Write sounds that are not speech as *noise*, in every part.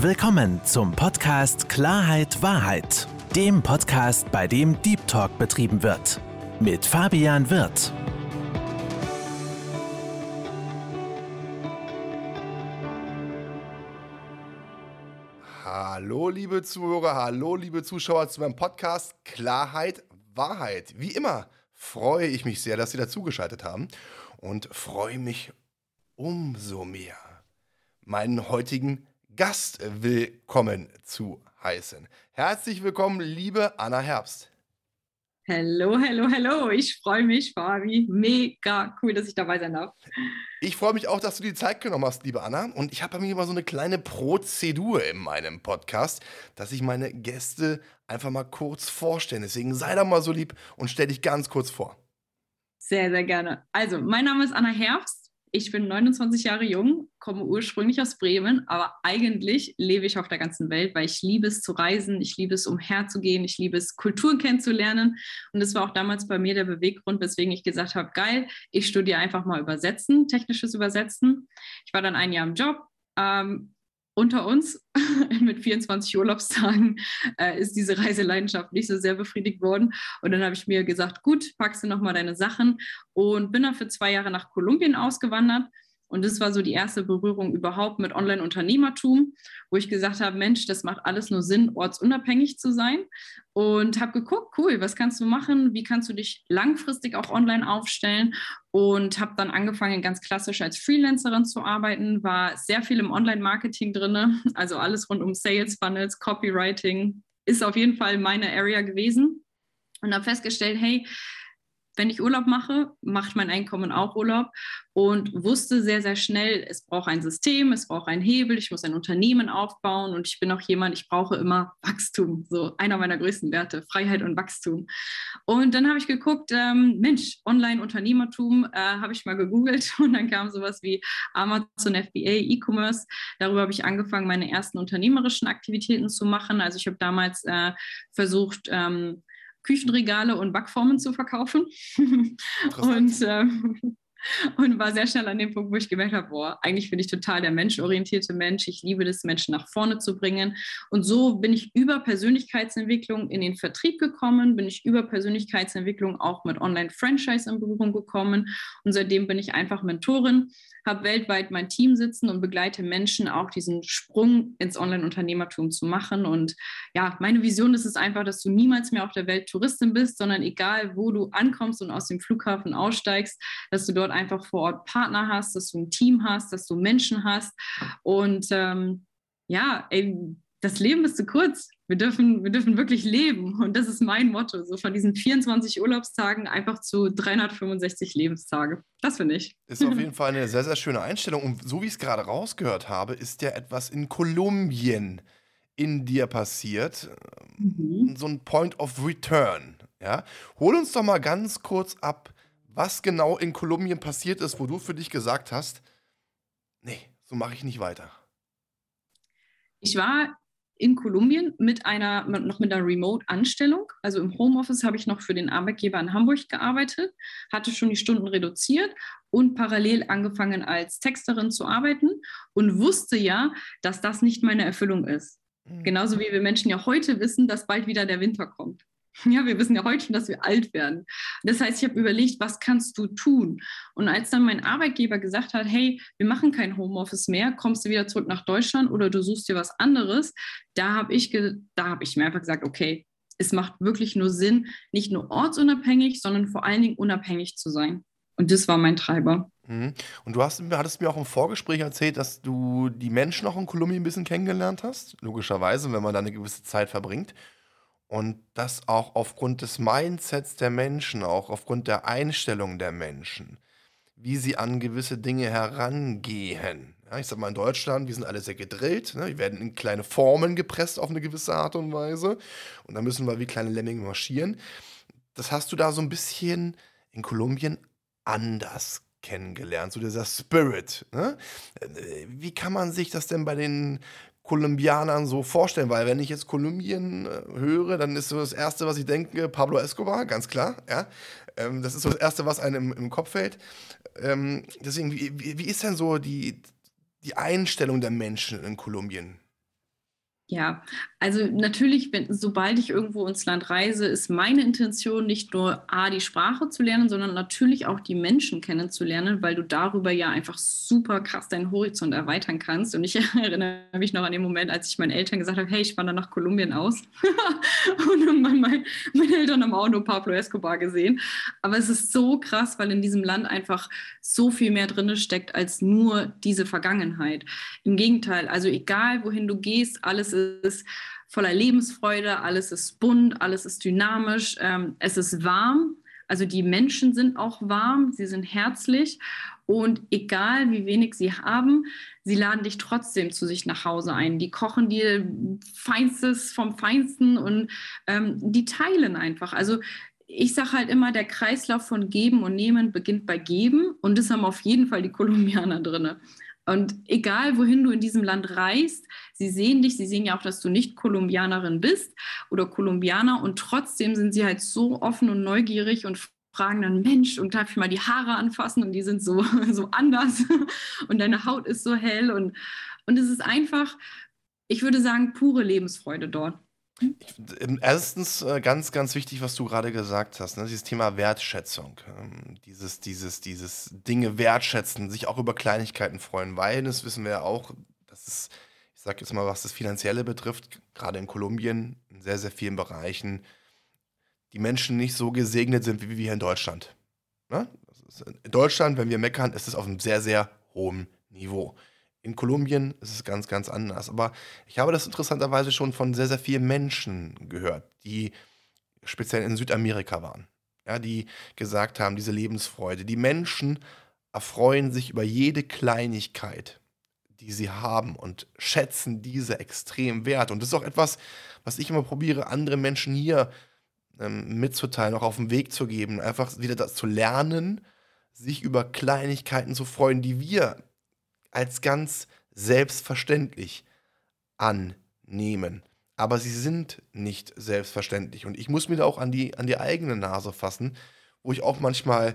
Willkommen zum Podcast Klarheit Wahrheit, dem Podcast, bei dem Deep Talk betrieben wird. Mit Fabian Wirth. Hallo, liebe Zuhörer, hallo, liebe Zuschauer zu meinem Podcast Klarheit Wahrheit. Wie immer freue ich mich sehr, dass Sie dazugeschaltet haben und freue mich umso mehr, meinen heutigen Gast willkommen zu heißen. Herzlich willkommen, liebe Anna Herbst. Hallo, hallo, hallo. Ich freue mich, Fabi. Mega cool, dass ich dabei sein darf. Ich freue mich auch, dass du die Zeit genommen hast, liebe Anna. Und ich habe bei mir immer so eine kleine Prozedur in meinem Podcast, dass ich meine Gäste einfach mal kurz vorstelle. Deswegen sei doch mal so lieb und stell dich ganz kurz vor. Sehr, sehr gerne. Also, mein Name ist Anna Herbst. Ich bin 29 Jahre jung, komme ursprünglich aus Bremen, aber eigentlich lebe ich auf der ganzen Welt, weil ich liebe es zu reisen, ich liebe es umherzugehen, ich liebe es Kulturen kennenzulernen. Und das war auch damals bei mir der Beweggrund, weswegen ich gesagt habe, geil, ich studiere einfach mal Übersetzen, technisches Übersetzen. Ich war dann ein Jahr im Job, ähm, unter uns *laughs* mit 24 Urlaubstagen äh, ist diese Reiseleidenschaft nicht so sehr befriedigt worden. Und dann habe ich mir gesagt, gut, packst du nochmal deine Sachen und bin dann für zwei Jahre nach Kolumbien ausgewandert und das war so die erste Berührung überhaupt mit Online-Unternehmertum, wo ich gesagt habe, Mensch, das macht alles nur Sinn, ortsunabhängig zu sein. Und habe geguckt, cool, was kannst du machen? Wie kannst du dich langfristig auch online aufstellen? Und habe dann angefangen, ganz klassisch als Freelancerin zu arbeiten, war sehr viel im Online-Marketing drin, also alles rund um Sales Funnels, Copywriting, ist auf jeden Fall meine Area gewesen. Und habe festgestellt, hey, wenn ich Urlaub mache, macht mein Einkommen auch Urlaub und wusste sehr, sehr schnell, es braucht ein System, es braucht einen Hebel, ich muss ein Unternehmen aufbauen und ich bin auch jemand, ich brauche immer Wachstum, so einer meiner größten Werte, Freiheit und Wachstum. Und dann habe ich geguckt, ähm, Mensch, Online-Unternehmertum äh, habe ich mal gegoogelt *laughs* und dann kam sowas wie Amazon FBA, E-Commerce. Darüber habe ich angefangen, meine ersten unternehmerischen Aktivitäten zu machen. Also ich habe damals äh, versucht, ähm, Küchenregale und Backformen zu verkaufen. und äh, und war sehr schnell an dem Punkt, wo ich gemerkt habe, boah, eigentlich bin ich total der menschorientierte Mensch. Ich liebe es, Menschen nach vorne zu bringen. Und so bin ich über Persönlichkeitsentwicklung in den Vertrieb gekommen, bin ich über Persönlichkeitsentwicklung auch mit Online-Franchise in Berührung gekommen. Und seitdem bin ich einfach Mentorin, habe weltweit mein Team sitzen und begleite Menschen auch diesen Sprung ins Online-Unternehmertum zu machen. Und ja, meine Vision ist es einfach, dass du niemals mehr auf der Welt Touristin bist, sondern egal, wo du ankommst und aus dem Flughafen aussteigst, dass du dort einfach vor Ort Partner hast, dass du ein Team hast, dass du Menschen hast. Und ähm, ja, ey, das Leben ist zu kurz. Wir dürfen, wir dürfen wirklich leben. Und das ist mein Motto. So von diesen 24 Urlaubstagen einfach zu 365 Lebenstage. Das finde ich. Ist auf *laughs* jeden Fall eine sehr, sehr schöne Einstellung. Und so wie ich es gerade rausgehört habe, ist ja etwas in Kolumbien in dir passiert. Mhm. So ein Point of Return. Ja? Hol uns doch mal ganz kurz ab, was genau in Kolumbien passiert ist, wo du für dich gesagt hast, nee, so mache ich nicht weiter? Ich war in Kolumbien mit einer, noch mit einer Remote-Anstellung. Also im Homeoffice habe ich noch für den Arbeitgeber in Hamburg gearbeitet, hatte schon die Stunden reduziert und parallel angefangen als Texterin zu arbeiten und wusste ja, dass das nicht meine Erfüllung ist. Mhm. Genauso wie wir Menschen ja heute wissen, dass bald wieder der Winter kommt. *laughs* Ja, wir wissen ja heute schon, dass wir alt werden. Das heißt, ich habe überlegt, was kannst du tun? Und als dann mein Arbeitgeber gesagt hat, hey, wir machen kein Homeoffice mehr, kommst du wieder zurück nach Deutschland oder du suchst dir was anderes, da habe ich, hab ich mir einfach gesagt, okay, es macht wirklich nur Sinn, nicht nur ortsunabhängig, sondern vor allen Dingen unabhängig zu sein. Und das war mein Treiber. Mhm. Und du hast, hattest mir auch im Vorgespräch erzählt, dass du die Menschen auch in Kolumbien ein bisschen kennengelernt hast. Logischerweise, wenn man da eine gewisse Zeit verbringt. Und das auch aufgrund des Mindsets der Menschen, auch aufgrund der Einstellung der Menschen, wie sie an gewisse Dinge herangehen. Ja, ich sag mal, in Deutschland, wir sind alle sehr gedrillt, ne? wir werden in kleine Formen gepresst auf eine gewisse Art und Weise. Und dann müssen wir wie kleine Lemminge marschieren. Das hast du da so ein bisschen in Kolumbien anders kennengelernt, so dieser Spirit. Ne? Äh, wie kann man sich das denn bei den Kolumbianern so vorstellen, weil wenn ich jetzt Kolumbien äh, höre, dann ist so das Erste, was ich denke, Pablo Escobar, ganz klar, ja. Ähm, das ist so das Erste, was einem im, im Kopf fällt. Ähm, deswegen, wie, wie, ist denn so die, die Einstellung der Menschen in Kolumbien? Ja, also natürlich, wenn, sobald ich irgendwo ins Land reise, ist meine Intention nicht nur A, die Sprache zu lernen, sondern natürlich auch die Menschen kennenzulernen, weil du darüber ja einfach super krass deinen Horizont erweitern kannst. Und ich *laughs* erinnere mich noch an den Moment, als ich meinen Eltern gesagt habe, hey, ich wandere nach Kolumbien aus. *laughs* und mein, mein, meine Eltern haben auch nur Pablo Escobar gesehen. Aber es ist so krass, weil in diesem Land einfach so viel mehr drin steckt als nur diese Vergangenheit. Im Gegenteil, also egal wohin du gehst, alles ist voller Lebensfreude, alles ist bunt, alles ist dynamisch, ähm, es ist warm. Also die Menschen sind auch warm, sie sind herzlich und egal wie wenig sie haben, sie laden dich trotzdem zu sich nach Hause ein. Die kochen dir Feinstes vom Feinsten und ähm, die teilen einfach. Also ich sage halt immer, der Kreislauf von Geben und Nehmen beginnt bei Geben und das haben auf jeden Fall die Kolumbianer drin. Und egal, wohin du in diesem Land reist, sie sehen dich, sie sehen ja auch, dass du nicht Kolumbianerin bist oder Kolumbianer. Und trotzdem sind sie halt so offen und neugierig und fragen dann, Mensch, und darf ich mal die Haare anfassen? Und die sind so, *laughs* so anders. Und deine Haut ist so hell. Und, und es ist einfach, ich würde sagen, pure Lebensfreude dort. Ähm, erstens äh, ganz, ganz wichtig, was du gerade gesagt hast, ne? dieses Thema Wertschätzung, ähm, dieses, dieses, dieses Dinge wertschätzen, sich auch über Kleinigkeiten freuen, weil das wissen wir ja auch, dass es, ich sage jetzt mal, was das Finanzielle betrifft, gerade in Kolumbien, in sehr, sehr vielen Bereichen, die Menschen nicht so gesegnet sind wie wir hier in Deutschland. Ne? In Deutschland, wenn wir meckern, ist es auf einem sehr, sehr hohen Niveau. In Kolumbien ist es ganz, ganz anders. Aber ich habe das interessanterweise schon von sehr, sehr vielen Menschen gehört, die speziell in Südamerika waren. Ja, die gesagt haben, diese Lebensfreude. Die Menschen erfreuen sich über jede Kleinigkeit, die sie haben und schätzen diese extrem wert. Und das ist auch etwas, was ich immer probiere, andere Menschen hier ähm, mitzuteilen, auch auf den Weg zu geben, einfach wieder das zu lernen, sich über Kleinigkeiten zu freuen, die wir als ganz selbstverständlich annehmen. Aber sie sind nicht selbstverständlich. Und ich muss mir da auch an die, an die eigene Nase fassen, wo ich auch manchmal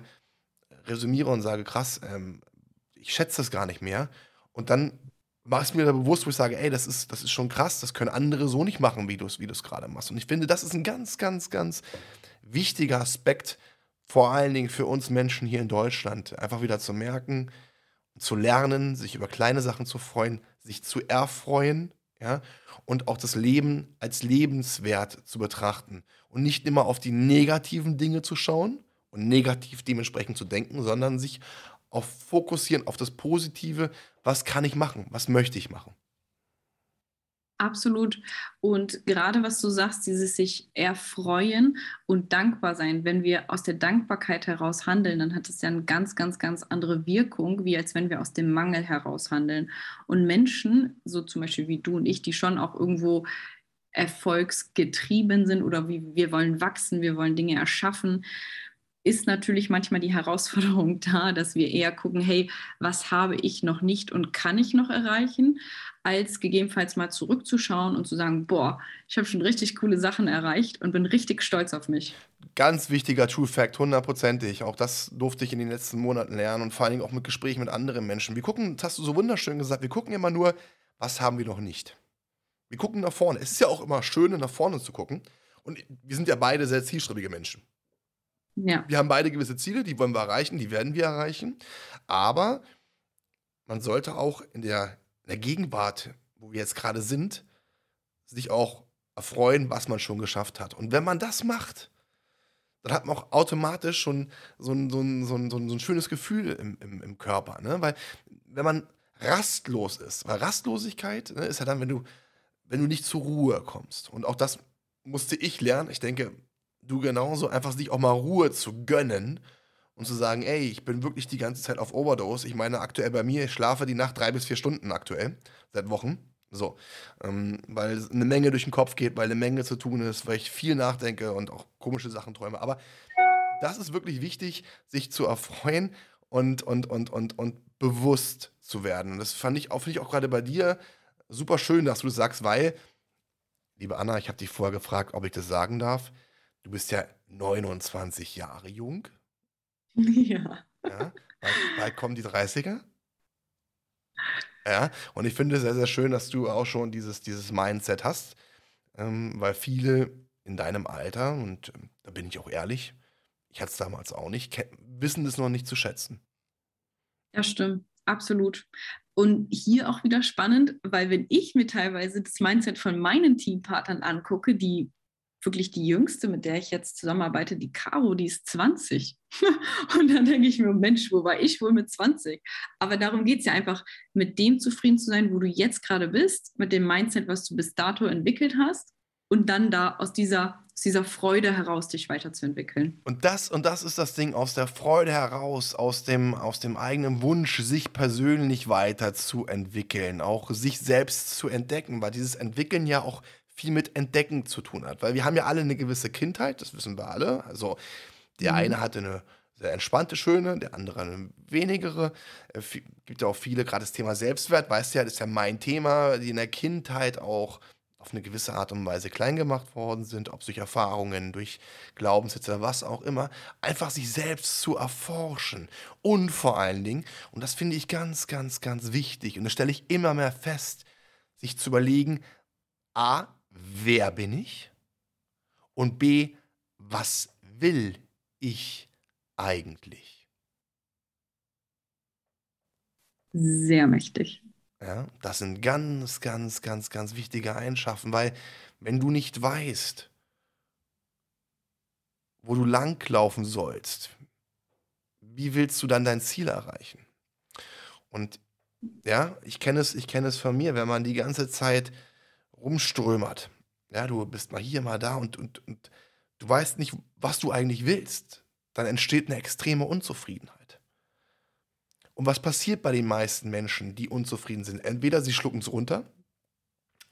resümiere und sage, krass, ähm, ich schätze das gar nicht mehr. Und dann mache ich es mir da bewusst, wo ich sage, ey, das ist, das ist schon krass, das können andere so nicht machen, wie du es wie gerade machst. Und ich finde, das ist ein ganz, ganz, ganz wichtiger Aspekt, vor allen Dingen für uns Menschen hier in Deutschland, einfach wieder zu merken, zu lernen, sich über kleine Sachen zu freuen, sich zu erfreuen, ja, und auch das Leben als lebenswert zu betrachten und nicht immer auf die negativen Dinge zu schauen und negativ dementsprechend zu denken, sondern sich auf fokussieren auf das Positive, was kann ich machen, was möchte ich machen. Absolut. Und gerade was du sagst, dieses sich erfreuen und dankbar sein. Wenn wir aus der Dankbarkeit heraus handeln, dann hat es ja eine ganz, ganz, ganz andere Wirkung, wie als wenn wir aus dem Mangel heraus handeln. Und Menschen, so zum Beispiel wie du und ich, die schon auch irgendwo erfolgsgetrieben sind oder wie wir wollen wachsen, wir wollen Dinge erschaffen, ist natürlich manchmal die Herausforderung *laughs* da, dass wir eher gucken, hey, was habe ich noch nicht und kann ich noch erreichen, als gegebenenfalls mal zurückzuschauen und zu sagen, boah, ich habe schon richtig coole Sachen erreicht und bin richtig stolz auf mich. Ganz wichtiger True Fact, hundertprozentig. Auch das durfte ich in den letzten Monaten lernen und vor allen Dingen auch mit Gesprächen mit anderen Menschen. Wir gucken, das hast du so wunderschön gesagt, wir gucken immer nur, was haben wir noch nicht. Wir gucken nach vorne. Es ist ja auch immer schön, nach vorne zu gucken. Und wir sind ja beide sehr zielstrebige Menschen. Ja. Wir haben beide gewisse Ziele, die wollen wir erreichen, die werden wir erreichen. Aber man sollte auch in der, in der Gegenwart, wo wir jetzt gerade sind, sich auch erfreuen, was man schon geschafft hat. Und wenn man das macht, dann hat man auch automatisch schon so ein, so ein, so ein, so ein schönes Gefühl im, im, im Körper. Ne? Weil wenn man rastlos ist, weil Rastlosigkeit ne, ist ja dann, wenn du, wenn du nicht zur Ruhe kommst. Und auch das musste ich lernen. Ich denke, du genauso, einfach sich auch mal Ruhe zu gönnen und zu sagen, ey, ich bin wirklich die ganze Zeit auf Overdose. Ich meine, aktuell bei mir, ich schlafe die Nacht drei bis vier Stunden aktuell, seit Wochen. So, ähm, weil eine Menge durch den Kopf geht, weil eine Menge zu tun ist, weil ich viel nachdenke und auch komische Sachen träume. Aber das ist wirklich wichtig, sich zu erfreuen und, und, und, und, und bewusst zu werden. Und das fand ich auch, ich auch gerade bei dir super schön, dass du das sagst, weil, liebe Anna, ich habe dich vorher gefragt, ob ich das sagen darf. Du bist ja 29 Jahre jung. *laughs* Ja. ja? Bald, bald kommen die 30er. Ja, und ich finde es sehr, sehr schön, dass du auch schon dieses, dieses Mindset hast, ähm, weil viele in deinem Alter, und ähm, da bin ich auch ehrlich, ich hatte es damals auch nicht, wissen es noch nicht zu schätzen. Ja, stimmt, absolut. Und hier auch wieder spannend, weil wenn ich mir teilweise das Mindset von meinen Teampartnern angucke, die wirklich die jüngste, mit der ich jetzt zusammenarbeite, die Caro, die ist 20. *laughs* und dann denke ich mir, Mensch, wo war ich wohl mit 20? Aber darum geht es ja einfach, mit dem zufrieden zu sein, wo du jetzt gerade bist, mit dem Mindset, was du bis dato entwickelt hast und dann da aus dieser, aus dieser Freude heraus dich weiterzuentwickeln. Und das, und das ist das Ding, aus der Freude heraus, aus dem, aus dem eigenen Wunsch, sich persönlich weiterzuentwickeln, auch sich selbst zu entdecken, weil dieses Entwickeln ja auch viel mit Entdecken zu tun hat. Weil wir haben ja alle eine gewisse Kindheit, das wissen wir alle. Also der mhm. eine hatte eine sehr entspannte, schöne, der andere eine wenigere. Es äh, gibt ja auch viele, gerade das Thema Selbstwert, weißt du ja, das ist ja mein Thema, die in der Kindheit auch auf eine gewisse Art und Weise klein gemacht worden sind, ob durch Erfahrungen, durch Glaubenssätze, was auch immer, einfach sich selbst zu erforschen. Und vor allen Dingen, und das finde ich ganz, ganz, ganz wichtig, und das stelle ich immer mehr fest, sich zu überlegen, a, wer bin ich? Und b, was will ich eigentlich? Sehr mächtig. Ja, das sind ganz, ganz, ganz, ganz wichtige Eigenschaften, weil wenn du nicht weißt, wo du langlaufen sollst, wie willst du dann dein Ziel erreichen? Und ja, ich kenne es, ich kenne es von mir, wenn man die ganze Zeit rumströmert. Ja, du bist mal hier, mal da und, und, und du weißt nicht, was du eigentlich willst. Dann entsteht eine extreme Unzufriedenheit. Und was passiert bei den meisten Menschen, die unzufrieden sind? Entweder sie schlucken es runter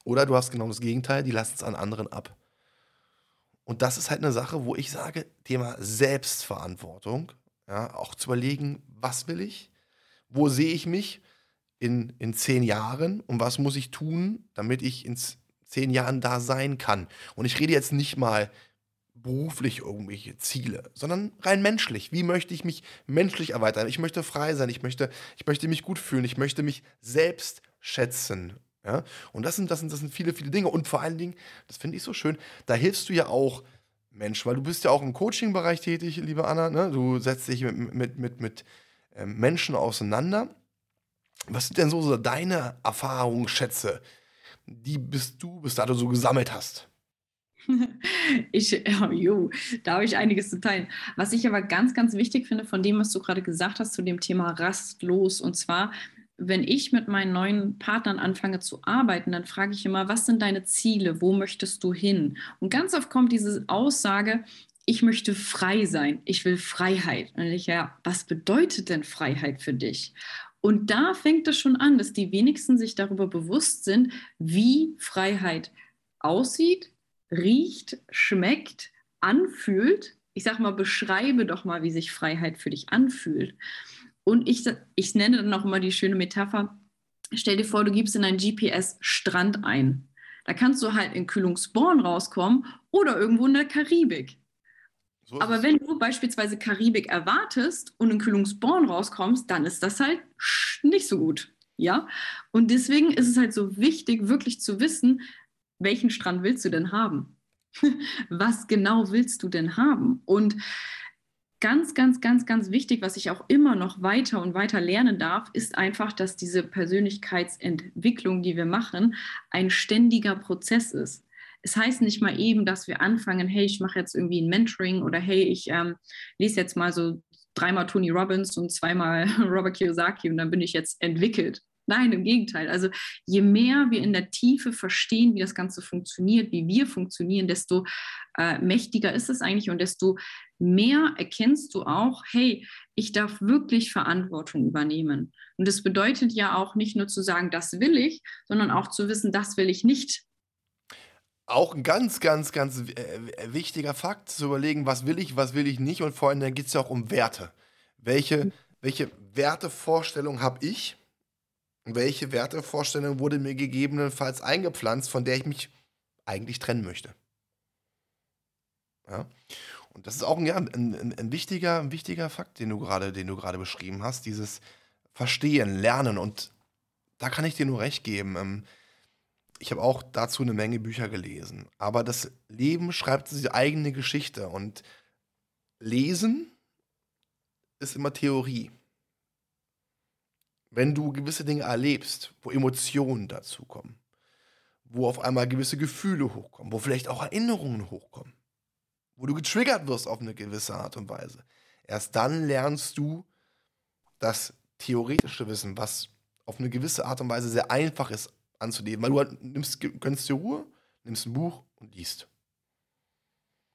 oder du hast genau das Gegenteil, die lassen es an anderen ab. Und das ist halt eine Sache, wo ich sage, Thema Selbstverantwortung, ja, auch zu überlegen, was will ich, wo sehe ich mich in, in zehn Jahren und was muss ich tun, damit ich in zehn Jahren da sein kann. Und ich rede jetzt nicht mal beruflich irgendwelche Ziele, sondern rein menschlich. Wie möchte ich mich menschlich erweitern? Ich möchte frei sein, ich möchte, ich möchte mich gut fühlen, ich möchte mich selbst schätzen. Ja? Und das sind, das, sind, das sind viele, viele Dinge. Und vor allen Dingen, das finde ich so schön, da hilfst du ja auch Mensch, weil du bist ja auch im Coaching-Bereich tätig, liebe Anna. Ne? Du setzt dich mit, mit, mit, mit ähm, Menschen auseinander. Was sind denn so, so deine Erfahrungsschätze, die bist du bis dato so gesammelt hast? *laughs* Ich, oh, jo, da habe ich einiges zu teilen. Was ich aber ganz, ganz wichtig finde von dem, was du gerade gesagt hast zu dem Thema rastlos, und zwar, wenn ich mit meinen neuen Partnern anfange zu arbeiten, dann frage ich immer, was sind deine Ziele? Wo möchtest du hin? Und ganz oft kommt diese Aussage, ich möchte frei sein, ich will Freiheit. Und ich, ja, was bedeutet denn Freiheit für dich? Und da fängt es schon an, dass die wenigsten sich darüber bewusst sind, wie Freiheit aussieht, riecht, schmeckt, anfühlt. Ich sage mal, beschreibe doch mal, wie sich Freiheit für dich anfühlt. Und ich, ich nenne dann noch immer die schöne Metapher. Stell dir vor, du gibst in ein GPS Strand ein. Da kannst du halt in Kühlungsborn rauskommen oder irgendwo in der Karibik. So Aber wenn du beispielsweise Karibik erwartest und in Kühlungsborn rauskommst, dann ist das halt nicht so gut. Ja? Und deswegen ist es halt so wichtig, wirklich zu wissen, welchen Strand willst du denn haben? *laughs* was genau willst du denn haben? Und ganz, ganz, ganz, ganz wichtig, was ich auch immer noch weiter und weiter lernen darf, ist einfach, dass diese Persönlichkeitsentwicklung, die wir machen, ein ständiger Prozess ist. Es heißt nicht mal eben, dass wir anfangen, hey, ich mache jetzt irgendwie ein Mentoring oder hey, ich ähm, lese jetzt mal so dreimal Tony Robbins und zweimal *laughs* Robert Kiyosaki und dann bin ich jetzt entwickelt. Nein, im Gegenteil. Also je mehr wir in der Tiefe verstehen, wie das Ganze funktioniert, wie wir funktionieren, desto äh, mächtiger ist es eigentlich und desto mehr erkennst du auch, hey, ich darf wirklich Verantwortung übernehmen. Und das bedeutet ja auch nicht nur zu sagen, das will ich, sondern auch zu wissen, das will ich nicht. Auch ein ganz, ganz, ganz äh, wichtiger Fakt, zu überlegen, was will ich, was will ich nicht. Und vor allem geht es ja auch um Werte. Welche, welche Wertevorstellung habe ich? welche Wertevorstellung wurde mir gegebenenfalls eingepflanzt, von der ich mich eigentlich trennen möchte. Ja? Und das ist auch ein, ja, ein, ein, ein, wichtiger, ein wichtiger Fakt, den du gerade, den du gerade beschrieben hast, dieses Verstehen, Lernen und da kann ich dir nur recht geben. Ähm, ich habe auch dazu eine Menge Bücher gelesen. Aber das Leben schreibt seine eigene Geschichte und Lesen ist immer Theorie. Wenn du gewisse Dinge erlebst, wo Emotionen dazukommen, wo auf einmal gewisse Gefühle hochkommen, wo vielleicht auch Erinnerungen hochkommen, wo du getriggert wirst auf eine gewisse Art und Weise, erst dann lernst du das theoretische Wissen, was auf eine gewisse Art und Weise sehr einfach ist anzunehmen, weil du halt nimmst, gönnst dir Ruhe, nimmst ein Buch und liest.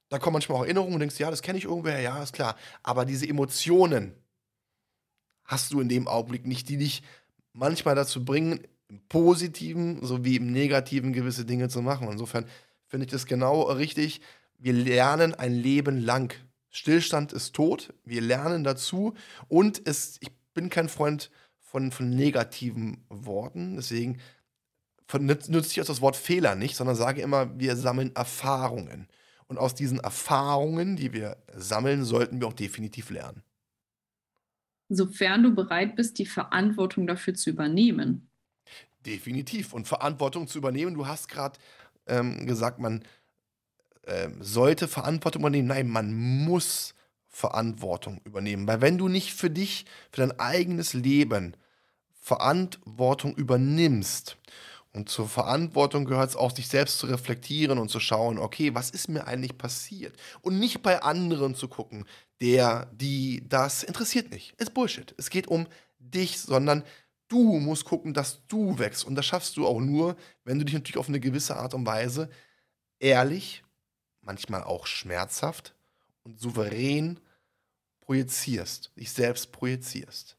Da kommen manchmal auch Erinnerungen und denkst, ja, das kenne ich irgendwer, ja, ist klar. Aber diese Emotionen hast du in dem Augenblick nicht, die dich manchmal dazu bringen, im Positiven sowie im Negativen gewisse Dinge zu machen. Insofern finde ich das genau richtig. Wir lernen ein Leben lang. Stillstand ist tot. Wir lernen dazu. Und es, ich bin kein Freund von, von negativen Worten. Deswegen nutze ich auch das Wort Fehler nicht, sondern sage immer, wir sammeln Erfahrungen. Und aus diesen Erfahrungen, die wir sammeln, sollten wir auch definitiv lernen. Sofern du bereit bist, die Verantwortung dafür zu übernehmen. Definitiv. Und Verantwortung zu übernehmen, du hast gerade ähm, gesagt, man äh, sollte Verantwortung übernehmen. Nein, man muss Verantwortung übernehmen. Weil wenn du nicht für dich, für dein eigenes Leben Verantwortung übernimmst und zur Verantwortung gehört es auch, sich selbst zu reflektieren und zu schauen, okay, was ist mir eigentlich passiert? Und nicht bei anderen zu gucken, der, die, das interessiert nicht. Ist Bullshit. Es geht um dich, sondern du musst gucken, dass du wächst. Und das schaffst du auch nur, wenn du dich natürlich auf eine gewisse Art und Weise ehrlich, manchmal auch schmerzhaft und souverän projizierst, dich selbst projizierst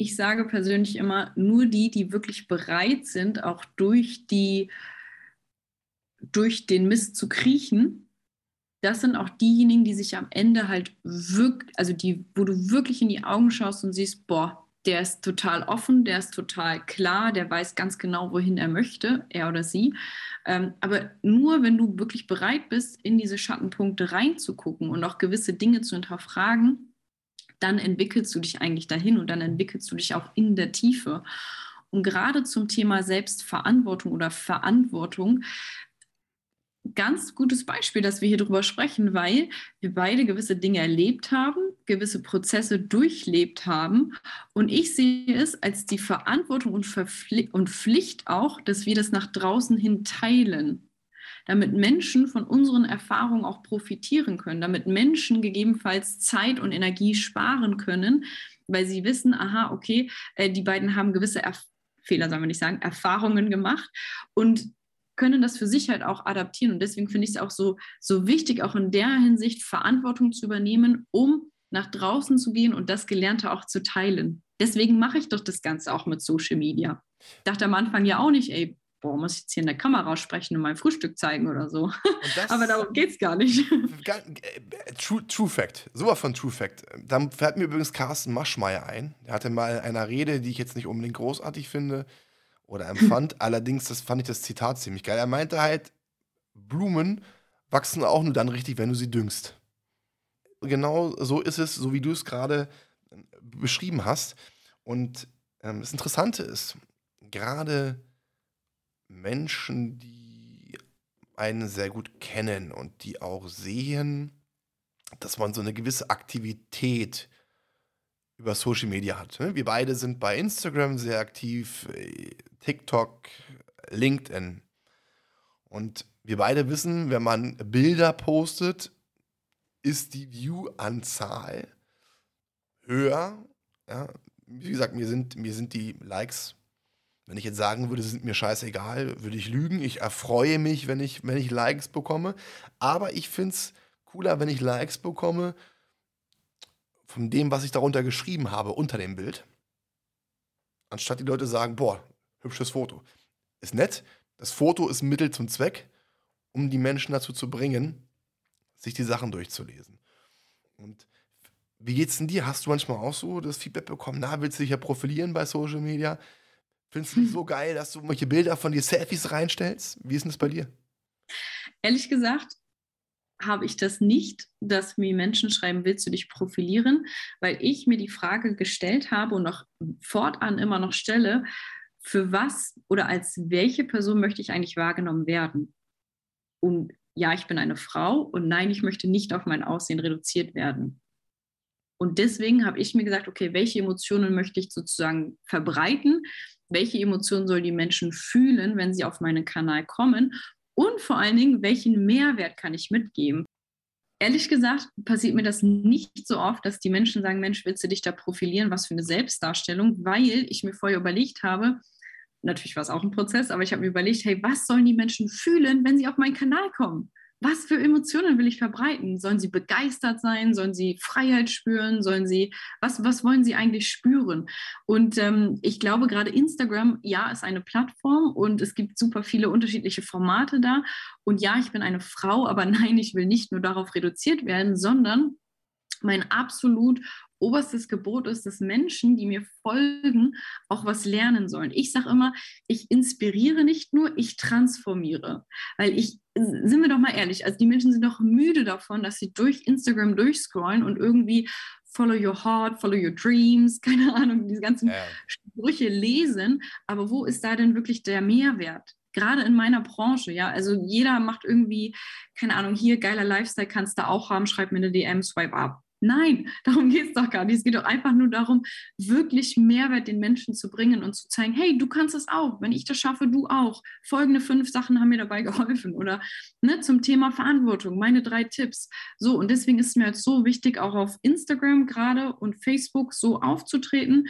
ich sage persönlich immer, nur die, die wirklich bereit sind, auch durch die durch den Mist zu kriechen, das sind auch diejenigen, die sich am Ende halt wirklich, also die, wo du wirklich in die Augen schaust und siehst, boah, der ist total offen, der ist total klar, der weiß ganz genau, wohin er möchte, er oder sie. Ähm, aber nur wenn du wirklich bereit bist, in diese Schattenpunkte reinzugucken und auch gewisse Dinge zu hinterfragen, dann entwickelst du dich eigentlich dahin und dann entwickelst du dich auch in der Tiefe. Und gerade zum Thema Selbstverantwortung oder Verantwortung, ganz gutes Beispiel, dass wir hier drüber sprechen, weil wir beide gewisse Dinge erlebt haben, gewisse Prozesse durchlebt haben. Und ich sehe es als die Verantwortung und, Verpfli und Pflicht auch, dass wir das nach draußen hin teilen damit Menschen von unseren Erfahrungen auch profitieren können, damit Menschen gegebenenfalls Zeit und Energie sparen können, weil sie wissen, aha, okay, äh, die beiden haben gewisse Erf Fehler, sollen wir nicht sagen, Erfahrungen gemacht und können das für sich halt auch adaptieren. Und deswegen finde ich es auch so, so wichtig, auch in der Hinsicht Verantwortung zu übernehmen, um nach draußen zu gehen und das Gelernte auch zu teilen. Deswegen mache ich doch das Ganze auch mit Social Media. Dachte am Anfang ja auch nicht, ey, boah, muss ich jetzt hier in der Kamera sprechen und mein Frühstück zeigen oder so. *laughs* Aber darum geht es gar nicht. *laughs* Äh, true, True Fact, sowas von True Fact. Da fällt mir übrigens Carsten Maschmeyer ein. Der hatte mal in einer Rede, die ich jetzt nicht unbedingt großartig finde oder empfand. *laughs* Allerdings, das fand ich das Zitat ziemlich geil. Er meinte halt, Blumen wachsen auch nur dann richtig, wenn du sie düngst. Genau so ist es, so wie du es gerade äh, beschrieben hast. Und ähm, das Interessante ist, gerade Menschen, die einen sehr gut kennen und die auch sehen, dass man so eine gewisse Aktivität über Social Media hat. Ne? Wir beide sind bei Instagram sehr aktiv, TikTok, LinkedIn. Und wir beide wissen, wenn man Bilder postet, ist die View-Anzahl höher. Ja? Wie gesagt, mir sind, mir sind die Likes wenn ich jetzt sagen würde, sind mir scheißegal, würde ich lügen. Ich erfreue mich, wenn ich, wenn ich Likes bekomme. Aber ich finde es cooler, wenn ich Likes bekomme von dem, was ich darunter geschrieben habe, unter dem Bild. Anstatt die Leute sagen, boah, hübsches Foto. Ist nett. Das Foto ist Mittel zum Zweck, um die Menschen dazu zu bringen, sich die Sachen durchzulesen. Und wie geht's denn dir? Hast du manchmal auch so das Feedback bekommen? Na, willst du dich ja profilieren bei Social Media? Findest du so geil, dass du manche Bilder von dir Selfies reinstellst? Wie ist denn das bei dir? Ehrlich gesagt, habe ich das nicht, dass mir Menschen schreiben, willst du dich profilieren? Weil ich mir die Frage gestellt habe und auch fortan immer noch stelle, für was oder als welche Person möchte ich eigentlich wahrgenommen werden? Und ja, ich bin eine Frau und nein, ich möchte nicht auf mein Aussehen reduziert werden. Und deswegen habe ich mir gesagt, okay, welche Emotionen möchte ich sozusagen verbreiten? Welche Emotionen sollen die Menschen fühlen, wenn sie auf meinen Kanal kommen? Und vor allen Dingen, welchen Mehrwert kann ich mitgeben? Ehrlich gesagt passiert mir das nicht so oft, dass die Menschen sagen, Mensch, willst du dich da profilieren? Was für eine Selbstdarstellung? Weil ich mir vorher überlegt habe, natürlich war es auch ein Prozess, aber ich habe mir überlegt, hey, was sollen die Menschen fühlen, wenn sie auf meinen Kanal kommen? Was für Emotionen will ich verbreiten? Sollen sie begeistert sein? Sollen sie Freiheit spüren? Sollen sie, was, was wollen sie eigentlich spüren? Und ähm, ich glaube, gerade Instagram, ja, ist eine Plattform und es gibt super viele unterschiedliche Formate da. Und ja, ich bin eine Frau, aber *laughs* nein, ich will nicht nur darauf reduziert werden, sondern mein absolut oberstes Gebot ist, dass Menschen, die mir folgen, auch was lernen sollen. Ich sage immer, ich inspiriere nicht nur, ich transformiere. Weil ich, sind wir doch mal ehrlich, also die Menschen sind doch müde davon, dass sie durch Instagram durchscrollen und irgendwie Follow your heart, follow your dreams, *laughs* keine Ahnung, diese ganzen ja. Sprüche lesen. Aber wo ist da denn wirklich der Mehrwert? gerade in meiner Branche, ja, also jeder macht irgendwie, keine Ahnung, hier geiler Lifestyle kannst du auch haben, schreib mir eine DM, swipe up. Nein, *laughs* darum geht es doch gar nicht. Es geht doch einfach nur darum, wirklich Mehrwert den Menschen zu bringen und zu zeigen, hey, du kannst es auch. Wenn ich das schaffe, du auch. Folgende fünf Sachen haben mir dabei *laughs* geholfen. Oder ne, zum Thema Verantwortung, meine drei Tipps. So, und deswegen ist es mir jetzt so wichtig, auch auf Instagram gerade und Facebook so aufzutreten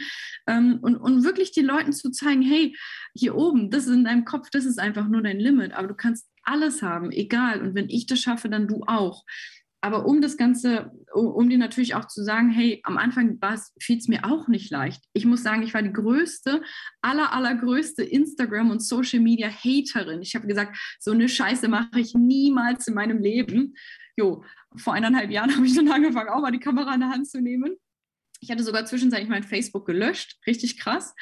ähm, und, und wirklich den Leuten zu zeigen, hey, hier oben, das ist in deinem Kopf, das ist einfach nur dein Limit, aber du kannst alles haben, egal. Und wenn ich das schaffe, dann du auch aber um das Ganze, um dir natürlich auch zu sagen, hey, am Anfang fiel es mir auch nicht leicht. Ich muss sagen, ich war die größte, aller, allergrößte Instagram- und Social-Media-Haterin. Ich habe gesagt, so eine Scheiße mache ich niemals in meinem Leben. Jo, vor eineinhalb Jahren *laughs* habe ich dann angefangen, auch mal die Kamera in der Hand zu nehmen. Ich hatte sogar zwischenzeitlich mein Facebook gelöscht, richtig krass.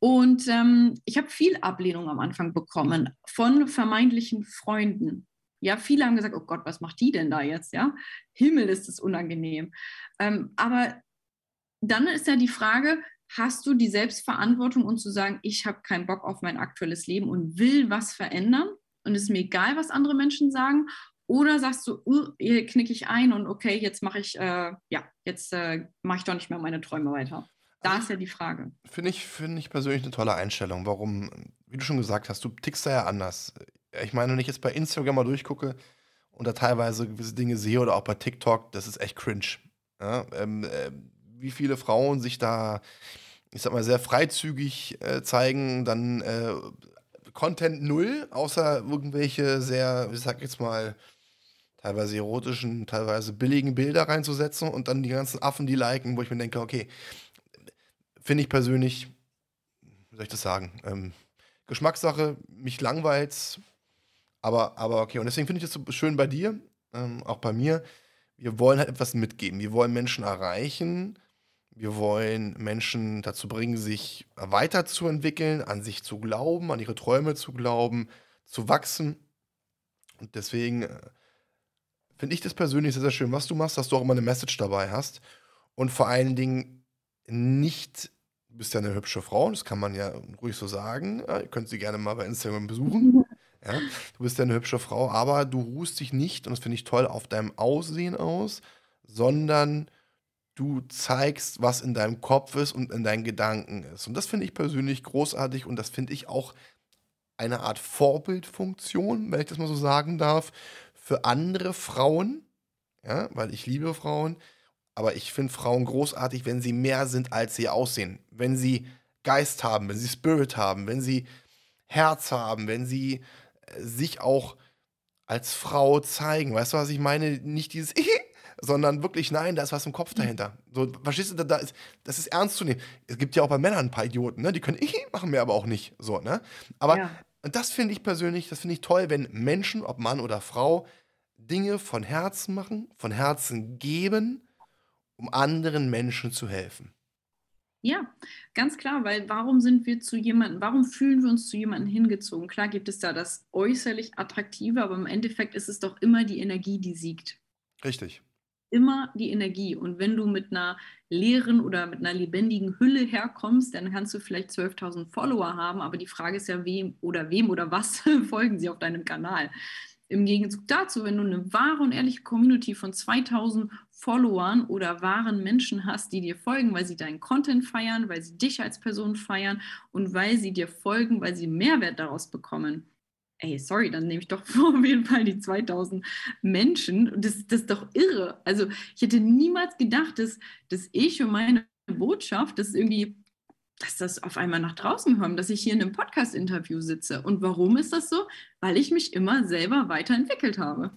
Und ähm, ich habe viel Ablehnung am Anfang bekommen von vermeintlichen Freunden. Ja, viele haben gesagt, oh Gott, was macht die denn da jetzt? Ja, Himmel ist es unangenehm. Ähm, aber dann ist ja die Frage, hast du die Selbstverantwortung und zu sagen, ich habe keinen Bock auf mein aktuelles Leben und will was verändern und es ist mir egal, was andere Menschen sagen? Oder sagst du, uh, hier knicke ich ein und okay, jetzt mache ich, äh, ja, jetzt äh, mache ich doch nicht mehr meine Träume weiter. Da also ist ja die Frage. Finde ich, find ich persönlich eine tolle Einstellung. Warum, wie du schon gesagt hast, du tickst da ja anders ich meine, wenn ich jetzt bei Instagram mal durchgucke und da teilweise gewisse Dinge sehe oder auch bei TikTok, das ist echt cringe. Ja, ähm, äh, wie viele Frauen sich da, ich sag mal, sehr freizügig äh, zeigen, dann äh, Content null, außer irgendwelche sehr, ich sag jetzt mal, teilweise erotischen, teilweise billigen Bilder reinzusetzen und dann die ganzen Affen, die liken, wo ich mir denke, okay, finde ich persönlich, wie soll ich das sagen, ähm, Geschmackssache, mich langweilt aber, aber okay, und deswegen finde ich das so schön bei dir, ähm, auch bei mir. Wir wollen halt etwas mitgeben. Wir wollen Menschen erreichen. Wir wollen Menschen dazu bringen, sich weiterzuentwickeln, an sich zu glauben, an ihre Träume zu glauben, zu wachsen. Und deswegen äh, finde ich das persönlich sehr, sehr schön, was du machst, dass du auch immer eine Message dabei hast. Und vor allen Dingen nicht, du bist ja eine hübsche Frau, das kann man ja ruhig so sagen. Ihr könnt sie gerne mal bei Instagram besuchen. *laughs* Ja? Du bist ja eine hübsche Frau, aber du ruhst dich nicht, und das finde ich toll, auf deinem Aussehen aus, sondern du zeigst, was in deinem Kopf ist und in deinen Gedanken ist. Und das finde ich persönlich großartig und das finde ich auch eine Art Vorbildfunktion, wenn ich das mal so sagen darf, für andere Frauen, ja, weil ich liebe Frauen, aber ich finde Frauen großartig, wenn sie mehr sind, als sie aussehen. Wenn sie Geist haben, wenn sie Spirit haben, wenn sie Herz haben, wenn sie sich auch als Frau zeigen. Weißt du, was ich meine? Nicht dieses *laughs* sondern wirklich, nein, da ist was im Kopf dahinter. So, verstehst du, da ist, das ist ernst zu nehmen. Es gibt ja auch bei Männern ein paar Idioten, ne? Die können *laughs* machen wir aber auch nicht. So, ne? Aber ja. das finde ich persönlich, das finde ich toll, wenn Menschen, ob Mann oder Frau, Dinge von Herzen machen, von Herzen geben, um anderen Menschen zu helfen. Ja, ganz klar, weil warum sind wir zu jemandem, warum fühlen wir uns zu jemandem hingezogen? Klar gibt es da das äußerlich Attraktive, aber im Endeffekt ist es doch immer die Energie, die siegt. Richtig. Immer die Energie. Und wenn du mit einer leeren oder mit einer lebendigen Hülle herkommst, dann kannst du vielleicht 12.000 Follower haben, aber die Frage ist ja, wem oder wem oder was *laughs* folgen sie auf deinem Kanal? Im Gegenzug dazu, wenn du eine wahre und ehrliche Community von 2000 Followern oder wahren Menschen hast, die dir folgen, weil sie deinen Content feiern, weil sie dich als Person feiern und weil sie dir folgen, weil sie Mehrwert daraus bekommen. Ey, sorry, dann nehme ich doch *laughs* auf jeden Fall die 2000 Menschen. Das, das ist doch irre. Also ich hätte niemals gedacht, dass, dass ich und meine Botschaft, das irgendwie dass das auf einmal nach draußen kommt, dass ich hier in einem Podcast-Interview sitze. Und warum ist das so? Weil ich mich immer selber weiterentwickelt habe.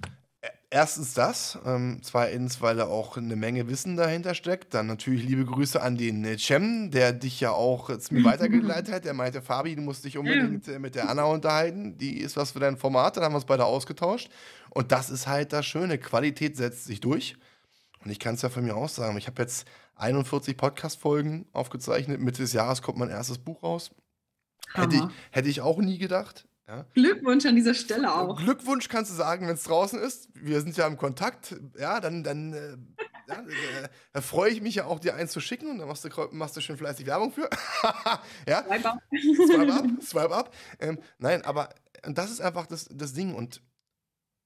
Erstens das, ähm, zweitens, weil da auch eine Menge Wissen dahinter steckt. Dann natürlich liebe Grüße an den äh, Cem, der dich ja auch zu mir *laughs* weitergeleitet hat. Der meinte, Fabi, du musst dich unbedingt äh, mit der Anna unterhalten. Die ist was für dein Format. Dann haben wir uns beide ausgetauscht. Und das ist halt das Schöne. Qualität setzt sich durch. Und ich kann es ja von mir aus sagen. Ich habe jetzt 41 Podcast-Folgen aufgezeichnet. Mitte des Jahres kommt mein erstes Buch raus. Hätte ich, hätte ich auch nie gedacht. Ja. Glückwunsch an dieser Stelle auch. Glückwunsch kannst du sagen, wenn es draußen ist. Wir sind ja im Kontakt. Ja, dann, dann, äh, ja, äh, freue ich mich ja auch, dir eins zu schicken und dann machst du, machst du schön fleißig Werbung für. *laughs* ja? Swipe up. Swipe up. Swipe up. Ähm, nein, aber das ist einfach das, das Ding und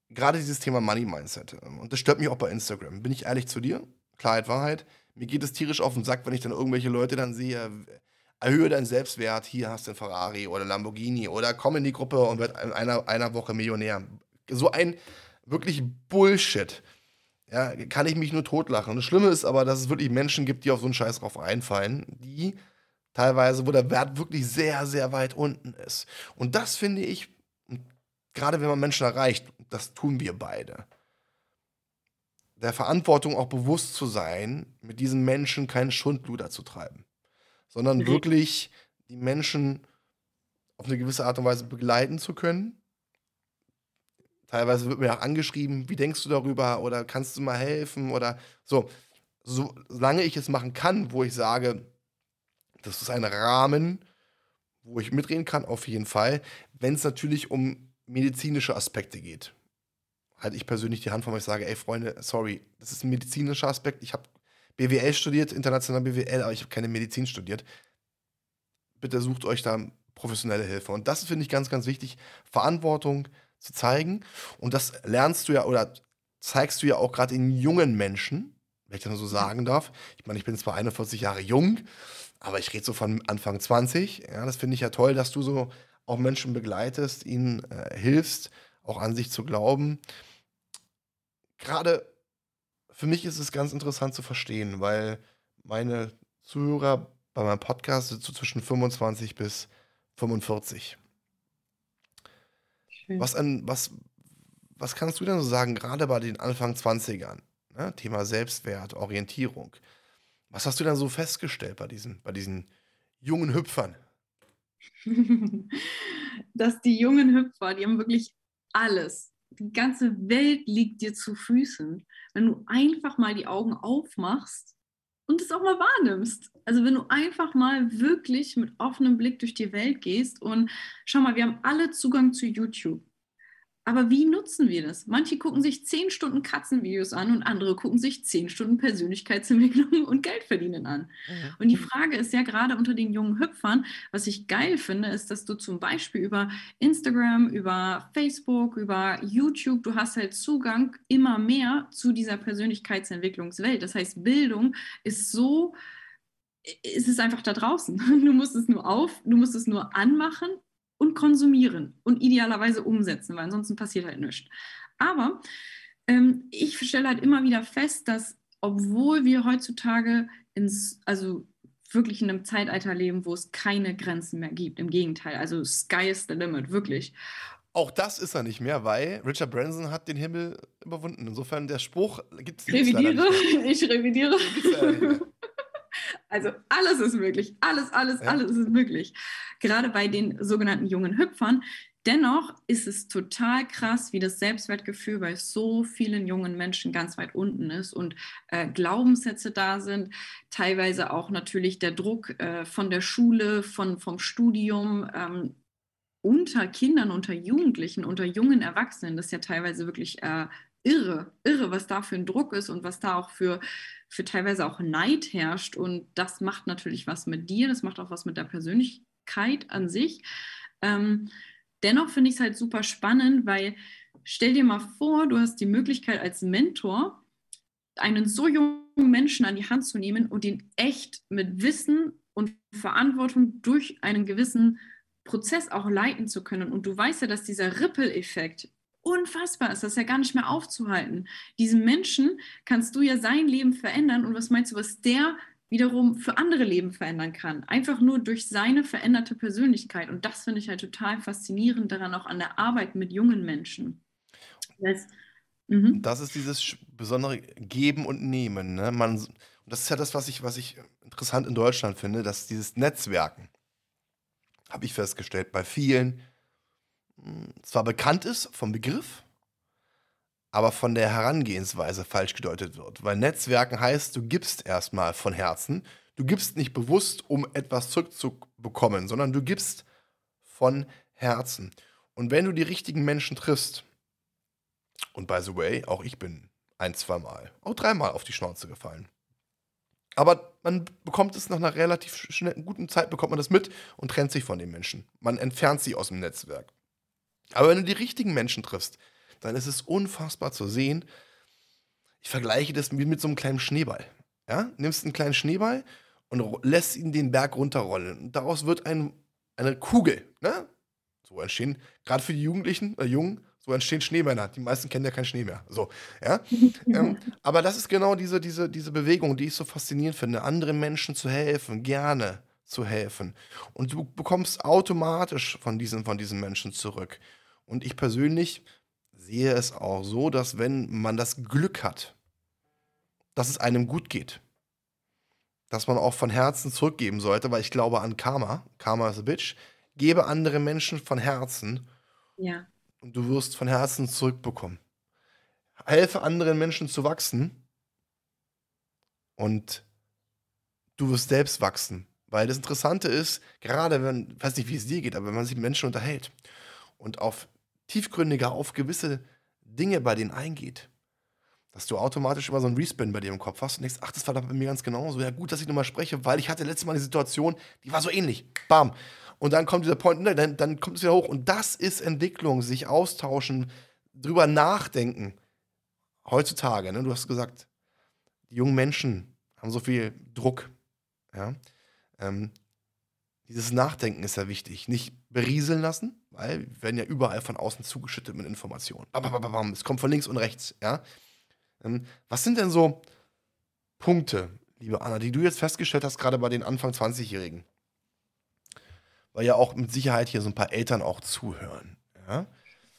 gerade dieses Thema Money Mindset. Ähm, und das stört mich auch bei Instagram. Bin ich ehrlich zu dir? Klarheit, Wahrheit mir geht es tierisch auf den Sack, wenn ich dann irgendwelche Leute dann sehe, erhöhe deinen Selbstwert, hier hast du einen Ferrari oder Lamborghini oder komm in die Gruppe und werd in einer, einer Woche Millionär. So ein wirklich Bullshit. Ja, kann ich mich nur totlachen. Und das Schlimme ist aber, dass es wirklich Menschen gibt, die auf so einen Scheiß drauf einfallen, die teilweise, wo der Wert wirklich sehr, sehr weit unten ist. Und das finde ich, gerade wenn man Menschen erreicht, das tun wir beide, der Verantwortung auch bewusst zu sein, mit diesen Menschen keinen Schundluder zu treiben, sondern mhm. wirklich die Menschen auf eine gewisse Art und Weise begleiten zu können. Teilweise wird mir auch angeschrieben, wie denkst du darüber oder kannst du mal helfen oder so. so solange ich es machen kann, wo ich sage, das ist ein Rahmen, wo ich mitreden kann, auf jeden Fall, wenn es natürlich um medizinische Aspekte geht halte ich persönlich die Hand von, ich sage, ey Freunde, sorry, das ist ein medizinischer Aspekt. Ich habe BWL studiert, international BWL, aber ich habe keine Medizin studiert. Bitte sucht euch da professionelle Hilfe. Und das finde ich ganz, ganz wichtig, Verantwortung zu zeigen. Und das lernst du ja oder zeigst du ja auch gerade in jungen Menschen, wenn ich das nur so sagen darf. Ich meine, ich bin zwar 41 Jahre jung, aber ich rede so von Anfang 20. Ja, das finde ich ja toll, dass du so auch Menschen begleitest, ihnen äh, hilfst, auch an sich zu glauben gerade für mich ist es ganz interessant zu verstehen, weil meine Zuhörer bei meinem Podcast sind so zwischen 25 bis 45. Schön. Was, an, was, was kannst du denn so sagen, gerade bei den Anfang 20ern? Ne? Thema Selbstwert, Orientierung. Was hast du denn so festgestellt bei diesen, bei diesen jungen Hüpfern? *laughs* Dass die jungen Hüpfer, die haben wirklich alles die ganze Welt liegt dir zu Füßen. Wenn du einfach mal die Augen aufmachst und es auch mal wahrnimmst. Also wenn du einfach mal wirklich mit offenem Blick durch die Welt gehst und schau mal, wir haben alle Zugang zu YouTube. Aber wie nutzen wir das? Manche gucken sich zehn Stunden Katzenvideos an und andere gucken sich zehn Stunden Persönlichkeitsentwicklung und Geldverdienen an. Und die Frage ist ja gerade unter den jungen Hüpfern, was ich geil finde, ist, dass du zum Beispiel über Instagram, über Facebook, über YouTube, du hast halt Zugang immer mehr zu dieser Persönlichkeitsentwicklungswelt. Das heißt, Bildung ist so, ist es einfach da draußen. *laughs* Du musst es nur auf, du musst es nur anmachen und konsumieren und idealerweise umsetzen, weil ansonsten passiert halt nichts. Aber ähm, ich stelle halt immer wieder fest, dass obwohl wir heutzutage ins, also wirklich in einem Zeitalter leben, wo es keine Grenzen mehr gibt. Im Gegenteil, also Sky is the limit, wirklich. Auch das ist er nicht mehr, weil Richard Branson hat den Himmel überwunden. Insofern der Spruch gibt es Revidiere, *laughs* ich revidiere. Also alles ist möglich. Alles, alles, ja. alles ist möglich. Gerade bei den sogenannten jungen Hüpfern, Dennoch ist es total krass, wie das Selbstwertgefühl bei so vielen jungen Menschen ganz weit unten ist und äh, Glaubenssätze da sind, teilweise auch natürlich der Druck äh, von der Schule, von, vom Studium, ähm, unter Kindern, unter Jugendlichen, unter jungen Erwachsenen. Das ist ja teilweise wirklich äh, irre, irre, was da für ein Druck ist und was da auch für, für teilweise auch Neid herrscht. Und das macht natürlich was mit dir, das macht auch was mit der Persönlichkeit an sich. Ähm, dennoch finde ich es halt super spannend, weil stell dir mal vor, du hast die Möglichkeit als Mentor, einen so jungen Menschen an die Hand zu nehmen und ihn echt mit Wissen und Verantwortung durch einen gewissen Prozess auch leiten zu können. Und du weißt ja, dass dieser Ripple-Effekt unfassbar ist, das ist ja gar nicht mehr aufzuhalten. Diesem Menschen kannst du ja sein Leben verändern und was meinst du, was der wiederum für andere Leben verändern kann. Einfach nur durch seine veränderte Persönlichkeit. Und das finde ich halt total faszinierend daran, auch an der Arbeit mit jungen Menschen. Das, mhm. das ist dieses besondere Geben und Nehmen. Ne? Man, das ist ja das, was ich, was ich interessant in Deutschland finde, dass dieses Netzwerken, habe ich festgestellt, bei vielen zwar bekannt ist vom Begriff, aber von der Herangehensweise falsch gedeutet wird. Weil Netzwerken heißt, du gibst erstmal von Herzen. Du gibst nicht bewusst, um etwas zurückzubekommen, sondern du gibst von Herzen. Und wenn du die richtigen Menschen triffst, und by the way, auch ich bin ein, zweimal, auch dreimal auf die Schnauze gefallen. Aber man bekommt es nach einer relativ schnell, guten Zeit, bekommt man das mit und trennt sich von den Menschen. Man entfernt sie aus dem Netzwerk. Aber wenn du die richtigen Menschen triffst, dann ist es unfassbar zu sehen. Ich vergleiche das wie mit so einem kleinen Schneeball. Ja? Nimmst einen kleinen Schneeball und lässt ihn den Berg runterrollen. Und daraus wird ein, eine Kugel. Ne? So entstehen, gerade für die Jugendlichen, äh, Jungen, so entstehen Schneemänner. Die meisten kennen ja keinen Schnee mehr. So, ja? *laughs* ähm, aber das ist genau diese, diese, diese Bewegung, die ich so faszinierend finde, anderen Menschen zu helfen, gerne zu helfen. Und du bekommst automatisch von diesen, von diesen Menschen zurück. Und ich persönlich sehe es auch so, dass wenn man das Glück hat, dass es einem gut geht, dass man auch von Herzen zurückgeben sollte, weil ich glaube an Karma. Karma is a bitch. Gebe andere Menschen von Herzen. Ja. Und du wirst von Herzen zurückbekommen. Helfe anderen Menschen zu wachsen. Und du wirst selbst wachsen. Weil das Interessante ist, gerade wenn, ich weiß nicht, wie es dir geht, aber wenn man sich mit Menschen unterhält und auf tiefgründiger auf gewisse Dinge bei denen eingeht, dass du automatisch immer so einen Respin bei dir im Kopf hast und denkst, ach, das war bei mir ganz genauso. Ja, gut, dass ich nochmal spreche, weil ich hatte letztes Mal eine Situation, die war so ähnlich. Bam. Und dann kommt dieser Point, ne, dann, dann kommt es wieder hoch. Und das ist Entwicklung, sich austauschen, drüber nachdenken. Heutzutage, ne, du hast gesagt, die jungen Menschen haben so viel Druck. Ja? Ähm, dieses Nachdenken ist ja wichtig. Nicht berieseln lassen, weil wir werden ja überall von außen zugeschüttet mit Informationen. Es kommt von links und rechts, ja. Ähm, was sind denn so Punkte, liebe Anna, die du jetzt festgestellt hast, gerade bei den Anfang 20-Jährigen? Weil ja auch mit Sicherheit hier so ein paar Eltern auch zuhören. Ja?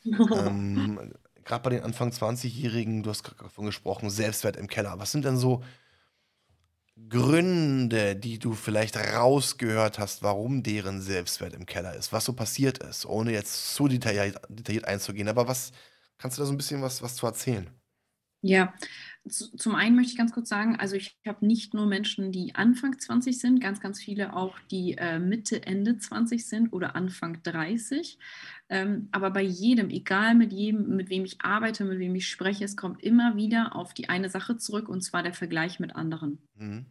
*laughs* ähm, gerade bei den Anfang 20-Jährigen, du hast gerade davon gesprochen, Selbstwert im Keller. Was sind denn so Gründe, die du vielleicht rausgehört hast, warum deren Selbstwert im Keller ist, was so passiert ist, ohne jetzt zu detailliert, detailliert einzugehen. Aber was kannst du da so ein bisschen was, was zu erzählen? Ja, zum einen möchte ich ganz kurz sagen, also ich habe nicht nur Menschen, die Anfang 20 sind, ganz, ganz viele auch, die äh, Mitte, Ende 20 sind oder Anfang 30. Ähm, aber bei jedem, egal mit jedem, mit wem ich arbeite, mit wem ich spreche, es kommt immer wieder auf die eine Sache zurück und zwar der Vergleich mit anderen. Mhm.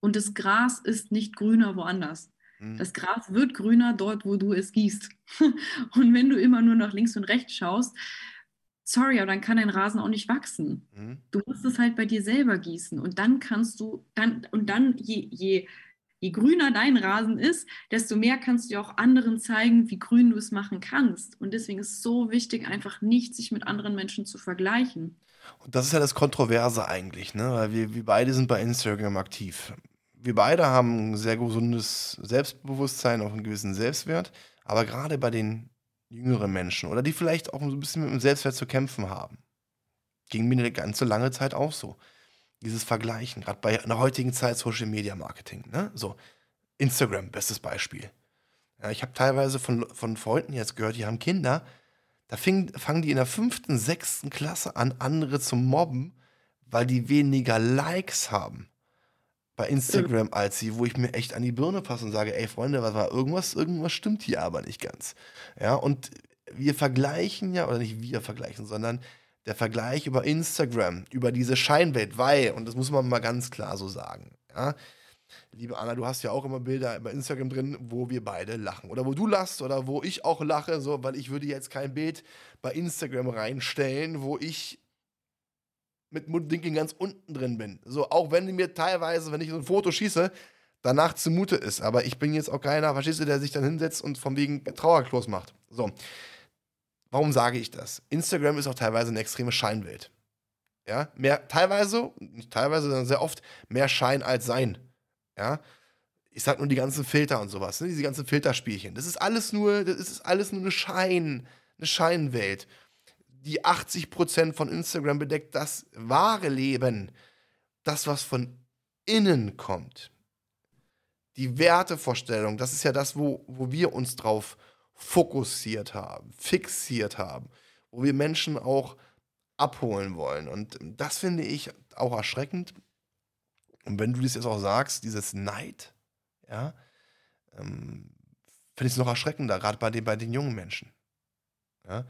Und das Gras ist nicht grüner woanders. Mhm. Das Gras wird grüner dort, wo du es gießt. *laughs* und wenn du immer nur nach links und rechts schaust, sorry, aber dann kann dein Rasen auch nicht wachsen. Mhm. Du musst es halt bei dir selber gießen und dann kannst du, dann, und dann, je, je, je grüner dein Rasen ist, desto mehr kannst du auch anderen zeigen, wie grün du es machen kannst. Und deswegen ist es so wichtig, einfach nicht sich mit anderen Menschen zu vergleichen. Und das ist ja das Kontroverse eigentlich, ne? weil wir, wir beide sind bei Instagram aktiv. Wir beide haben ein sehr gesundes Selbstbewusstsein, auch einen gewissen Selbstwert. Aber gerade bei den jüngere Menschen oder die vielleicht auch ein bisschen mit dem Selbstwert zu kämpfen haben. Ging mir eine ganze lange Zeit auch so. Dieses Vergleichen, gerade bei einer heutigen Zeit Social Media Marketing, ne? So, Instagram, bestes Beispiel. Ja, ich habe teilweise von, von Freunden jetzt gehört, die haben Kinder, da fing, fangen die in der fünften, sechsten Klasse an, andere zu mobben, weil die weniger Likes haben bei Instagram als sie, wo ich mir echt an die Birne passe und sage, ey Freunde, was war irgendwas, irgendwas stimmt hier aber nicht ganz. Ja, und wir vergleichen ja, oder nicht wir vergleichen, sondern der Vergleich über Instagram, über diese Scheinwelt, weil, und das muss man mal ganz klar so sagen, ja, liebe Anna, du hast ja auch immer Bilder bei Instagram drin, wo wir beide lachen. Oder wo du lachst oder wo ich auch lache, so, weil ich würde jetzt kein Bild bei Instagram reinstellen, wo ich mit Mundwinkeln ganz unten drin bin. So, auch wenn mir teilweise, wenn ich so ein Foto schieße, danach zumute ist. Aber ich bin jetzt auch keiner, verstehst du, der sich dann hinsetzt und von wegen Trauerklos macht. So. Warum sage ich das? Instagram ist auch teilweise eine extreme Scheinwelt. Ja, mehr, teilweise, nicht teilweise, sondern sehr oft mehr Schein als Sein. Ja, ich sag nur die ganzen Filter und sowas, ne? diese ganzen Filterspielchen. Das ist alles nur, das ist alles nur eine Schein, eine Scheinwelt die 80% von Instagram bedeckt das wahre Leben, das, was von innen kommt. Die Wertevorstellung, das ist ja das, wo, wo wir uns drauf fokussiert haben, fixiert haben, wo wir Menschen auch abholen wollen. Und das finde ich auch erschreckend. Und wenn du das jetzt auch sagst, dieses Neid, ja, ähm, finde ich es noch erschreckender, gerade bei den, bei den jungen Menschen. Ja?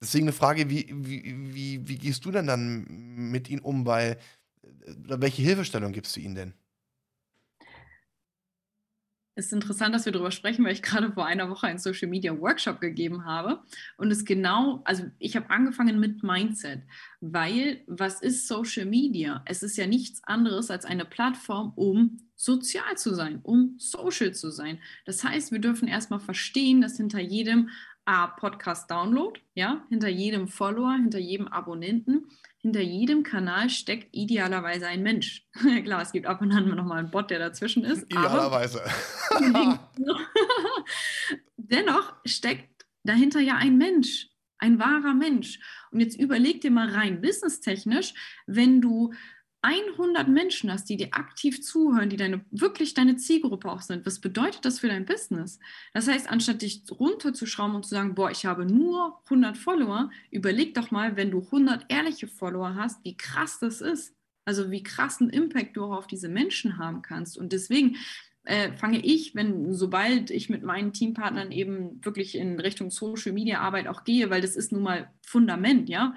Deswegen eine Frage, wie, wie, wie, wie gehst du denn dann mit ihnen um? Weil, äh, welche Hilfestellung gibst du ihnen denn? Es ist interessant, dass wir darüber sprechen, weil ich gerade vor einer Woche einen Social Media Workshop gegeben habe. Und es genau, also ich habe angefangen mit Mindset, weil was ist Social Media? Es ist ja nichts anderes als eine Plattform, um sozial zu sein, um social zu sein. Das heißt, wir dürfen erstmal verstehen, dass hinter jedem A, Podcast-Download, ja, hinter jedem Follower, hinter jedem Abonnenten, hinter jedem Kanal steckt idealerweise ein Mensch. *laughs* Klar, es gibt ab und an noch mal einen Bot, der dazwischen ist. Idealerweise. *laughs* dennoch steckt dahinter ja ein Mensch, ein wahrer Mensch. Und jetzt überleg dir mal rein, businesstechnisch, wenn du 100 Menschen hast, die dir aktiv zuhören, die deine, wirklich deine Zielgruppe auch sind, was bedeutet das für dein Business? Das heißt, anstatt dich runterzuschrauben und zu sagen, boah, ich habe nur 100 Follower, überleg doch mal, wenn du 100 ehrliche Follower hast, wie krass das ist. Also wie krassen Impact du auch auf diese Menschen haben kannst. Und deswegen äh, fange ich, wenn sobald ich mit meinen Teampartnern eben wirklich in Richtung Social Media Arbeit auch gehe, weil das ist nun mal Fundament, ja.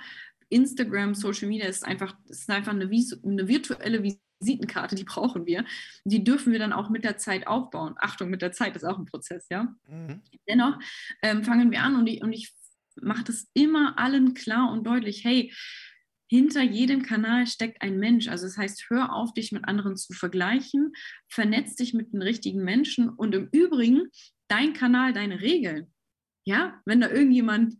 Instagram, Social Media ist einfach, ist einfach eine, eine virtuelle Visitenkarte, die brauchen wir. Die dürfen wir dann auch mit der Zeit aufbauen. Achtung, mit der Zeit ist auch ein Prozess, ja. Mhm. Dennoch ähm, fangen wir an und ich, und ich mache das immer allen klar und deutlich, hey, hinter jedem Kanal steckt ein Mensch. Also das heißt, hör auf, dich mit anderen zu vergleichen, vernetz dich mit den richtigen Menschen und im Übrigen, dein Kanal, deine Regeln. Ja, wenn da irgendjemand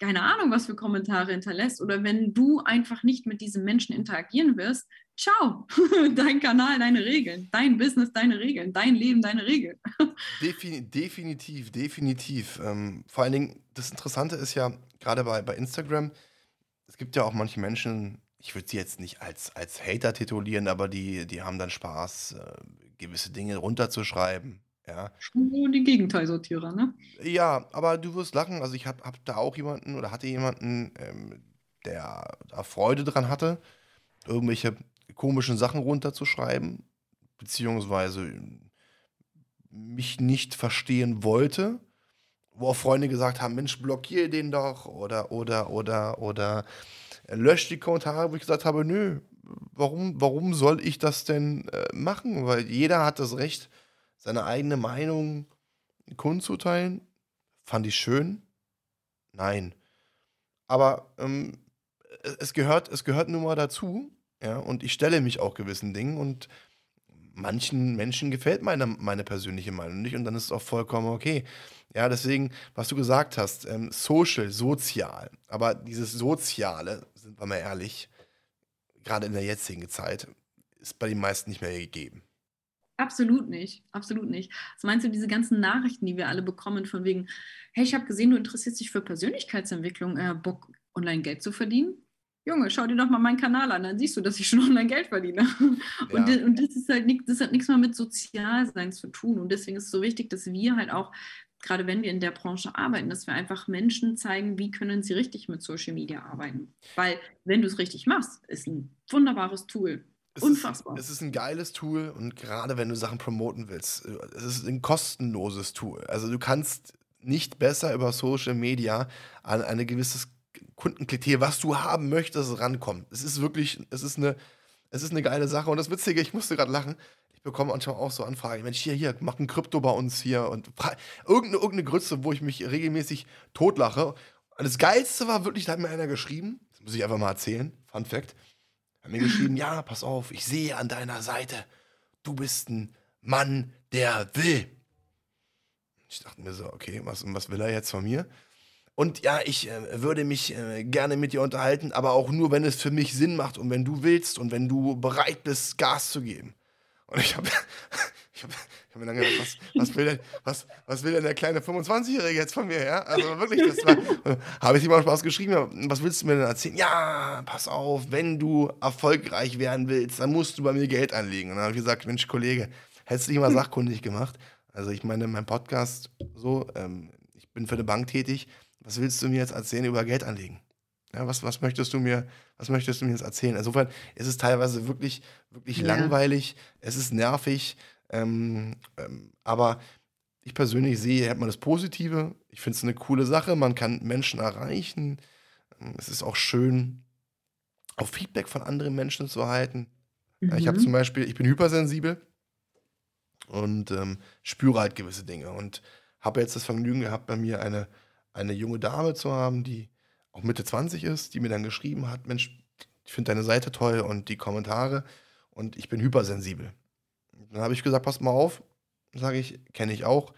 keine Ahnung, was für Kommentare hinterlässt oder wenn du einfach nicht mit diesem Menschen interagieren wirst, ciao, *laughs* dein Kanal, deine Regeln, dein Business, deine Regeln, dein Leben, deine Regeln. Defin definitiv, definitiv. Ähm, vor allen Dingen, das Interessante ist ja, gerade bei, bei Instagram, es gibt ja auch manche Menschen, ich würde sie jetzt nicht als, als Hater titulieren, aber die, die haben dann Spaß, äh, gewisse Dinge runterzuschreiben, ja. Schon so die Gegenteilsortierer, ne? Ja, aber du wirst lachen. Also ich habe hab da auch jemanden oder hatte jemanden, ähm, der da Freude dran hatte, irgendwelche komischen Sachen runterzuschreiben, beziehungsweise mich nicht verstehen wollte, wo auch Freunde gesagt haben, Mensch, blockier den doch oder oder oder oder lösch die Kommentare, wo ich gesagt habe, nö, warum, warum soll ich das denn äh, machen? Weil jeder hat das Recht, seine eigene Meinung kundzuteilen. Fand ich schön? Nein. Aber ähm, es, gehört, es gehört nun mal dazu. Ja, und ich stelle mich auch gewissen Dingen und manchen Menschen gefällt meine, meine persönliche Meinung nicht und dann ist es auch vollkommen okay. Ja, deswegen, was du gesagt hast, ähm, social, sozial, aber dieses Soziale, sind wir mal ehrlich, gerade in der jetzigen Zeit, ist bei den meisten nicht mehr gegeben. Absolut nicht, absolut nicht. Was meinst du, diese ganzen Nachrichten, die wir alle bekommen, von wegen, hey, ich habe gesehen, du interessierst dich für Persönlichkeitsentwicklung, äh, Bock, online Geld zu verdienen? Junge, schau dir doch mal meinen Kanal an, dann siehst du, dass ich schon *laughs* online Geld verdiene. Und, Ja. das, und das ist halt nicht, das hat nichts mehr mit Sozialsein zu tun. Und deswegen ist es so wichtig, dass wir halt auch, gerade wenn wir in der Branche arbeiten, dass wir einfach Menschen zeigen, wie können sie richtig mit Social Media arbeiten. Weil, wenn du es richtig machst, ist ein wunderbares Tool. Es Unfassbar. Ist, es ist ein geiles Tool und gerade wenn du Sachen promoten willst, äh, es ist ein kostenloses Tool. Also du kannst nicht besser über Social Media an eine gewisses Kundenklientel, was du haben möchtest, rankommen. Es ist wirklich, es ist eine, es ist eine geile Sache. Und das Witzige, ich musste gerade lachen. Ich bekomme manchmal auch so Anfragen. Mensch, hier, hier, mach ein Krypto bei uns hier und irgendeine, irgendeine Grütze, wo ich mich regelmäßig totlache. Und das Geilste war wirklich, da hat mir einer geschrieben, das muss ich einfach mal erzählen, Fun Fact, hat mir geschrieben, ja, pass auf, ich sehe an deiner Seite, du bist ein Mann, der will. Ich dachte mir so, okay, was, was will er jetzt von mir? Und ja, ich äh, würde mich äh, gerne mit dir unterhalten, aber auch nur, wenn es für mich Sinn macht und wenn du willst und wenn du bereit bist, Gas zu geben. Und ich habe *laughs* ich hab, ich hab mir dann gedacht, was, was, will denn, was, was will denn der kleine 25-Jährige jetzt von mir? Ja? Also wirklich, das war, habe ich ihm mal Spaß geschrieben, was willst du mir denn erzählen? Ja, pass auf, wenn du erfolgreich werden willst, dann musst du bei mir Geld anlegen. Und dann habe ich gesagt, Mensch, Kollege, hättest du dich mal sachkundig gemacht? Also ich meine, mein Podcast so, ähm, ich bin für eine Bank tätig, was willst du mir jetzt erzählen über Geld anlegen? Ja, was, was möchtest du mir, was möchtest du mir jetzt erzählen? Insofern ist es teilweise wirklich, wirklich Ja. langweilig, es ist nervig, ähm, ähm, aber ich persönlich sehe, hat man das Positive. Ich finde es eine coole Sache, man kann Menschen erreichen. Ähm, Es ist auch schön, auf Feedback von anderen Menschen zu erhalten. Ja, Ich habe Mhm. zum Beispiel, ich bin hypersensibel und ähm, spüre halt gewisse Dinge und habe jetzt das Vergnügen gehabt, bei mir eine, eine junge Dame zu haben, die auch Mitte 20 ist, die mir dann geschrieben hat, Mensch, ich finde deine Seite toll und die Kommentare und ich bin hypersensibel. Dann habe ich gesagt, pass mal auf, sage ich, kenne ich auch.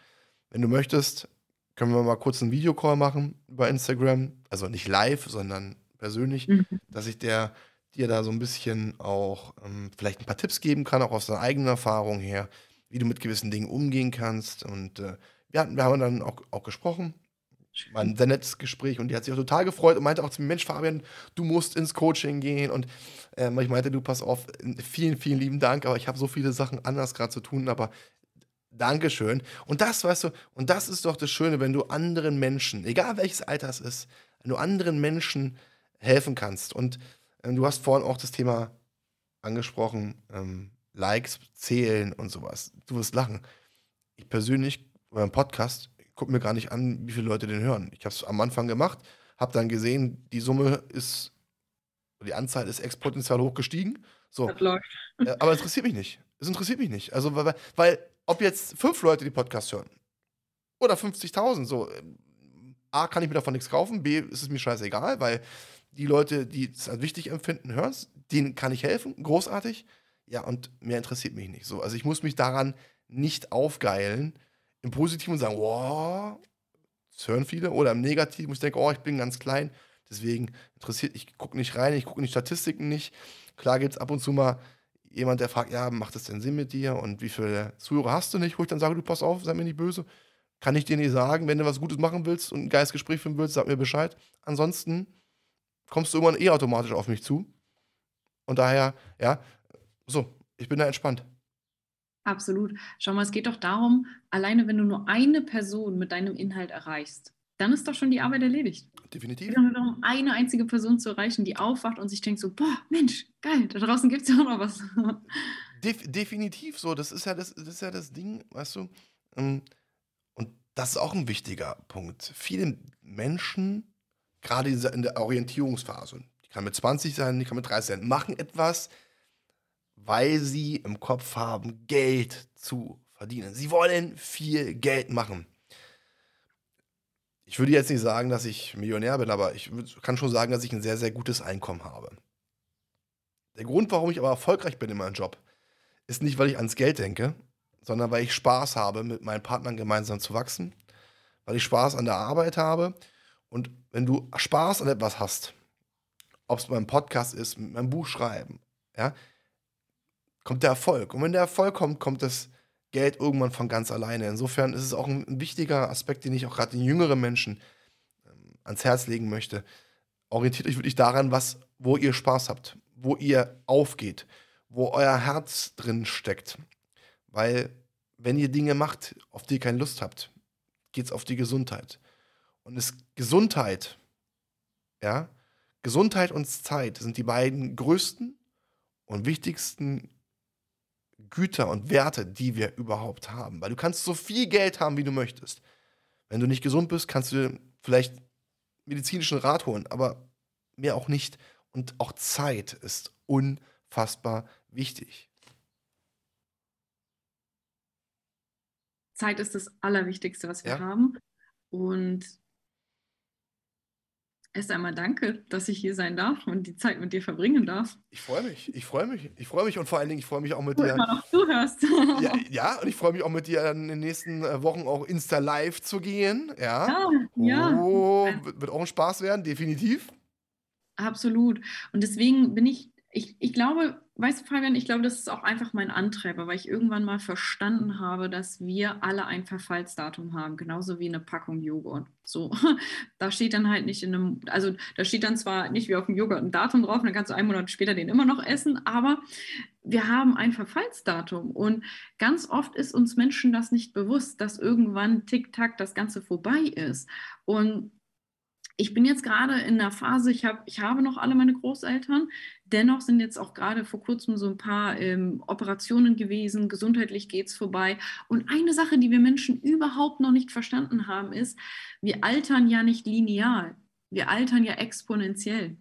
Wenn du möchtest, können wir mal kurz einen Videocall machen über Instagram, also nicht live, sondern persönlich, Mhm. dass ich der dir da so ein bisschen auch ähm, vielleicht ein paar Tipps geben kann, auch aus deiner eigenen Erfahrung her, wie du mit gewissen Dingen umgehen kannst. Und äh, wir, hatten, wir haben dann auch, auch gesprochen. War ein sehr nettes Gespräch und die hat sich auch total gefreut und meinte auch zu mir, Mensch, Fabian, du musst ins Coaching gehen. Und ähm, ich meinte, du pass auf, vielen, vielen lieben Dank, aber ich habe so viele Sachen anders gerade zu tun, aber Dankeschön. Und das, weißt du, und das ist doch das Schöne, wenn du anderen Menschen, egal welches Alter es ist, wenn du anderen Menschen helfen kannst. Und ähm, du hast vorhin auch das Thema angesprochen, ähm, Likes zählen und sowas. Du wirst lachen. Ich persönlich, beim Podcast, gucke mir gar nicht an, wie viele Leute den hören. Ich habe es am Anfang gemacht, habe dann gesehen, die Summe ist, die Anzahl ist exponentiell hoch gestiegen. So, Das läuft. aber interessiert mich nicht. Es interessiert mich nicht. Also, weil, weil ob jetzt fünf Leute die Podcasts hören oder 50.000, so, ähm, A, kann ich mir davon nichts kaufen, B, ist es mir scheißegal, weil die Leute, die es als wichtig empfinden, hören es, denen kann ich helfen, großartig. Ja, und mehr interessiert mich nicht. So, also ich muss mich daran nicht aufgeilen, im Positiven sagen, wow, das hören viele, oder im Negativen, ich denke, oh, ich bin ganz klein, deswegen interessiert, ich gucke nicht rein, ich gucke in die Statistiken nicht. Klar gibt es ab und zu mal jemand, der fragt, ja, macht das denn Sinn mit dir und wie viele Zuhörer hast du nicht, wo ich dann sage, du pass auf, sei mir nicht böse. Kann ich dir nicht sagen, wenn du was Gutes machen willst und ein geiles Gespräch führen willst, sag mir Bescheid. Ansonsten kommst du irgendwann eh automatisch auf mich zu. Und daher, ja, so, ich bin da entspannt. Absolut. Schau mal, es geht doch darum, alleine wenn du nur eine Person mit deinem Inhalt erreichst, dann ist doch schon die Arbeit erledigt. Es Definitiv. geht doch nur darum, eine einzige Person zu erreichen, die aufwacht und sich denkt so, boah, Mensch, geil, da draußen gibt es ja auch noch was. Def definitiv so. Das ist ja das, das ist ja das Ding, weißt du. Ähm, Und das ist auch ein wichtiger Punkt. Viele Menschen, gerade in der Orientierungsphase, die kann mit 20 sein, die kann mit 30 sein, machen etwas, weil sie im Kopf haben, Geld zu verdienen. Sie wollen viel Geld machen. Ich würde jetzt nicht sagen, dass ich Millionär bin, aber ich kann schon sagen, dass ich ein sehr, sehr gutes Einkommen habe. Der Grund, warum ich aber erfolgreich bin in meinem Job, ist nicht, weil ich ans Geld denke, sondern weil ich Spaß habe, mit meinen Partnern gemeinsam zu wachsen, weil ich Spaß an der Arbeit habe. Und wenn du Spaß an etwas hast, ob es beim Podcast ist, mit meinem Buch schreiben, ja, kommt der Erfolg. Und wenn der Erfolg kommt, kommt das Geld irgendwann von ganz alleine. Insofern ist es auch ein, wichtiger Aspekt, den ich auch gerade den jüngeren Menschen ähm, ans Herz legen möchte. Orientiert euch wirklich daran, was, wo ihr Spaß habt, wo ihr aufgeht, wo euer Herz drin steckt. Weil, wenn ihr Dinge macht, auf die ihr keine Lust habt, geht es auf die Gesundheit. Und es Gesundheit, ja, Gesundheit und Zeit sind die beiden größten und wichtigsten Güter und Werte, die wir überhaupt haben. Weil du kannst so viel Geld haben, wie du möchtest. Wenn du nicht gesund bist, kannst du vielleicht medizinischen Rat holen, aber mehr auch nicht. Und auch Zeit ist unfassbar wichtig. Zeit ist das Allerwichtigste, was wir Ja. haben. Und erst einmal danke, dass ich hier sein darf und die Zeit mit dir verbringen darf. Ich freue mich, ich freue mich, ich freue mich und vor allen Dingen, ich freue mich auch mit Du dir. immer noch zuhörst. Ja, ja, und ich freue mich auch mit dir in den nächsten äh, Wochen auch Insta Live zu gehen. Ja. ja, ja. Oh, wird, wird auch ein Spaß werden, definitiv. Absolut. Und deswegen bin ich, ich, ich glaube, weißt du, Fabian, ich glaube, das ist auch einfach mein Antreiber, weil ich irgendwann mal verstanden habe, dass wir alle ein Verfallsdatum haben, genauso wie eine Packung Joghurt. So, *laughs* da steht dann halt nicht in einem, also da steht dann zwar nicht wie auf dem Joghurt ein Datum drauf, dann kannst du einen Monat später den immer noch essen, aber wir haben ein Verfallsdatum und ganz oft ist uns Menschen das nicht bewusst, dass irgendwann tick-tack das Ganze vorbei ist. Und ich bin jetzt gerade in der Phase, ich, hab, ich habe noch alle meine Großeltern, dennoch sind jetzt auch gerade vor kurzem so ein paar ähm, Operationen gewesen, gesundheitlich geht es vorbei. Und eine Sache, die wir Menschen überhaupt noch nicht verstanden haben, ist, wir altern ja nicht linear, wir altern ja exponentiell.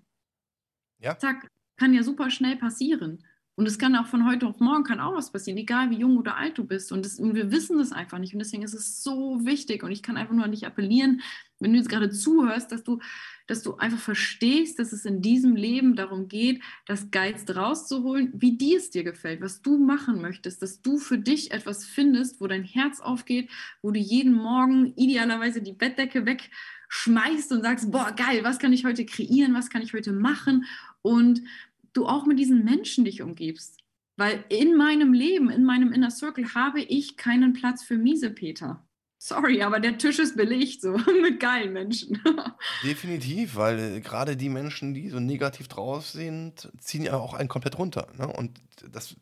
Ja. Zack, kann ja super schnell passieren. Und es kann auch von heute auf morgen kann auch was passieren, egal wie jung oder alt du bist. Und, das, und wir wissen das einfach nicht. Und deswegen ist es so wichtig. Und ich kann einfach nur an dich appellieren, wenn du jetzt gerade zuhörst, dass du, dass du einfach verstehst, dass es in diesem Leben darum geht, das Geilste rauszuholen, wie dir es dir gefällt, was du machen möchtest, dass du für dich etwas findest, wo dein Herz aufgeht, wo du jeden Morgen idealerweise die Bettdecke wegschmeißt und sagst, boah, geil, was kann ich heute kreieren, was kann ich heute machen und du auch mit diesen Menschen dich umgibst. Weil in meinem Leben, in meinem Inner Circle habe ich keinen Platz für Miesepeter. Sorry, aber der Tisch ist belegt so *laughs* mit geilen Menschen. *laughs* Definitiv, weil äh, gerade die Menschen, die so negativ drauf sind, ziehen ja auch einen komplett runter. Ne? Und das,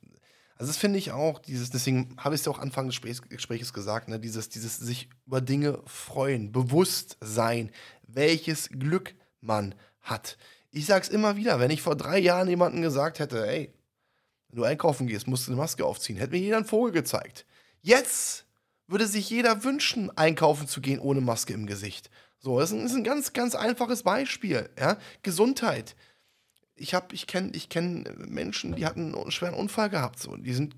also das finde ich auch, dieses, deswegen habe ich es ja auch Anfang des Gesprächs, Gesprächs gesagt, ne? dieses, dieses sich über Dinge freuen, bewusst sein, welches Glück man hat. Ich sag's immer wieder, wenn ich vor drei Jahren jemandem gesagt hätte, ey, wenn du einkaufen gehst, musst du eine Maske aufziehen, hätte mir jeder einen Vogel gezeigt. Jetzt würde sich jeder wünschen, einkaufen zu gehen ohne Maske im Gesicht. So, das ist ein, ist ein ganz, ganz einfaches Beispiel. Ja? Gesundheit. Ich habe, ich kenne, ich kenn Menschen, die hatten einen schweren Unfall gehabt, so, die sind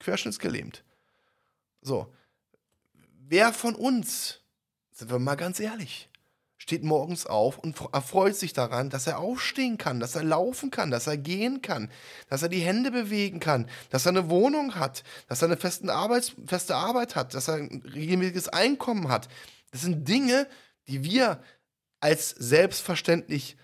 querschnittsgelähmt. So, wer von uns, sind wir mal ganz ehrlich, steht morgens auf und erfreut sich daran, dass er aufstehen kann, dass er laufen kann, dass er gehen kann, dass er die Hände bewegen kann, dass er eine Wohnung hat, dass er eine festen Arbeits feste Arbeit hat, dass er ein regelmäßiges Einkommen hat. Das sind Dinge, die wir als selbstverständlich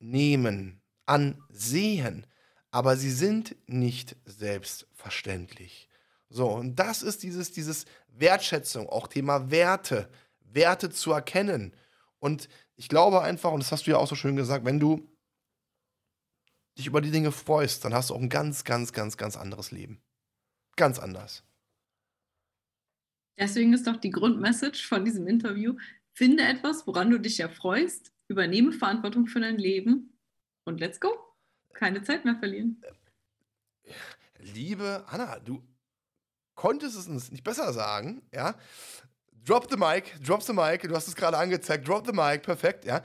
annehmen, ansehen, aber sie sind nicht selbstverständlich. So, und das ist dieses, dieses Wertschätzung, auch Thema Werte. Werte zu erkennen. Und ich glaube einfach, und das hast du ja auch so schön gesagt, wenn du dich über die Dinge freust, dann hast du auch ein ganz, ganz, ganz, ganz anderes Leben. Ganz anders. Deswegen ist doch die Grundmessage von diesem Interview, finde etwas, woran du dich erfreust, übernehme Verantwortung für dein Leben und let's go. Keine Zeit mehr verlieren. Liebe Anna, du konntest es uns nicht besser sagen, ja? Drop the mic, drop the mic. Du hast es gerade angezeigt. Drop the mic, perfekt, ja.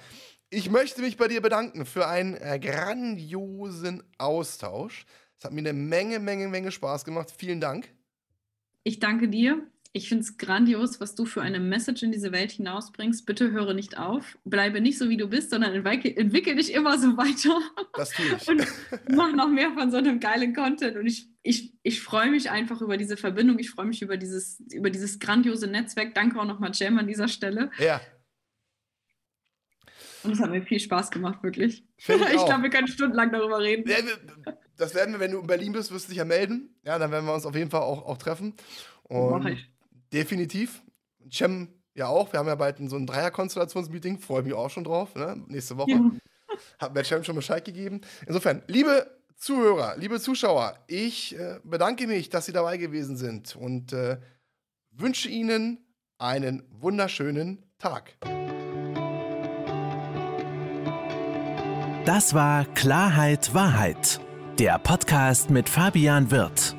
Ich möchte mich bei dir bedanken für einen äh, grandiosen Austausch. Es hat mir eine Menge, Menge, Menge Spaß gemacht. Vielen Dank. Ich danke dir. Ich finde es grandios, was du für eine Message in diese Welt hinausbringst. Bitte höre nicht auf. Bleibe nicht so, wie du bist, sondern entwickel, entwickel dich immer so weiter. Das tue ich. Und mach noch mehr von so einem geilen Content. Und ich, ich, ich freue mich einfach über diese Verbindung. Ich freue mich über dieses, über dieses grandiose Netzwerk. Danke auch nochmal, Jam, an dieser Stelle. Ja. Und es hat mir viel Spaß gemacht, wirklich. Ich *laughs* Ich glaube, wir können stundenlang darüber reden. Das werden wir, wenn du in Berlin bist, wirst du dich ja melden. Ja, dann werden wir uns auf jeden Fall auch, auch treffen. Und Mach ich. Definitiv. Cem ja auch. Wir haben ja bald so ein Dreier-Konstellationsmeeting. Freue mich auch schon drauf. Ne? Nächste Woche. Ja. *laughs* Hat mir Cem schon Bescheid gegeben. Insofern, liebe Zuhörer, liebe Zuschauer, ich äh, bedanke mich, dass Sie dabei gewesen sind und äh, wünsche Ihnen einen wunderschönen Tag. Das war Klarheit Wahrheit, der Podcast mit Fabian Wirth.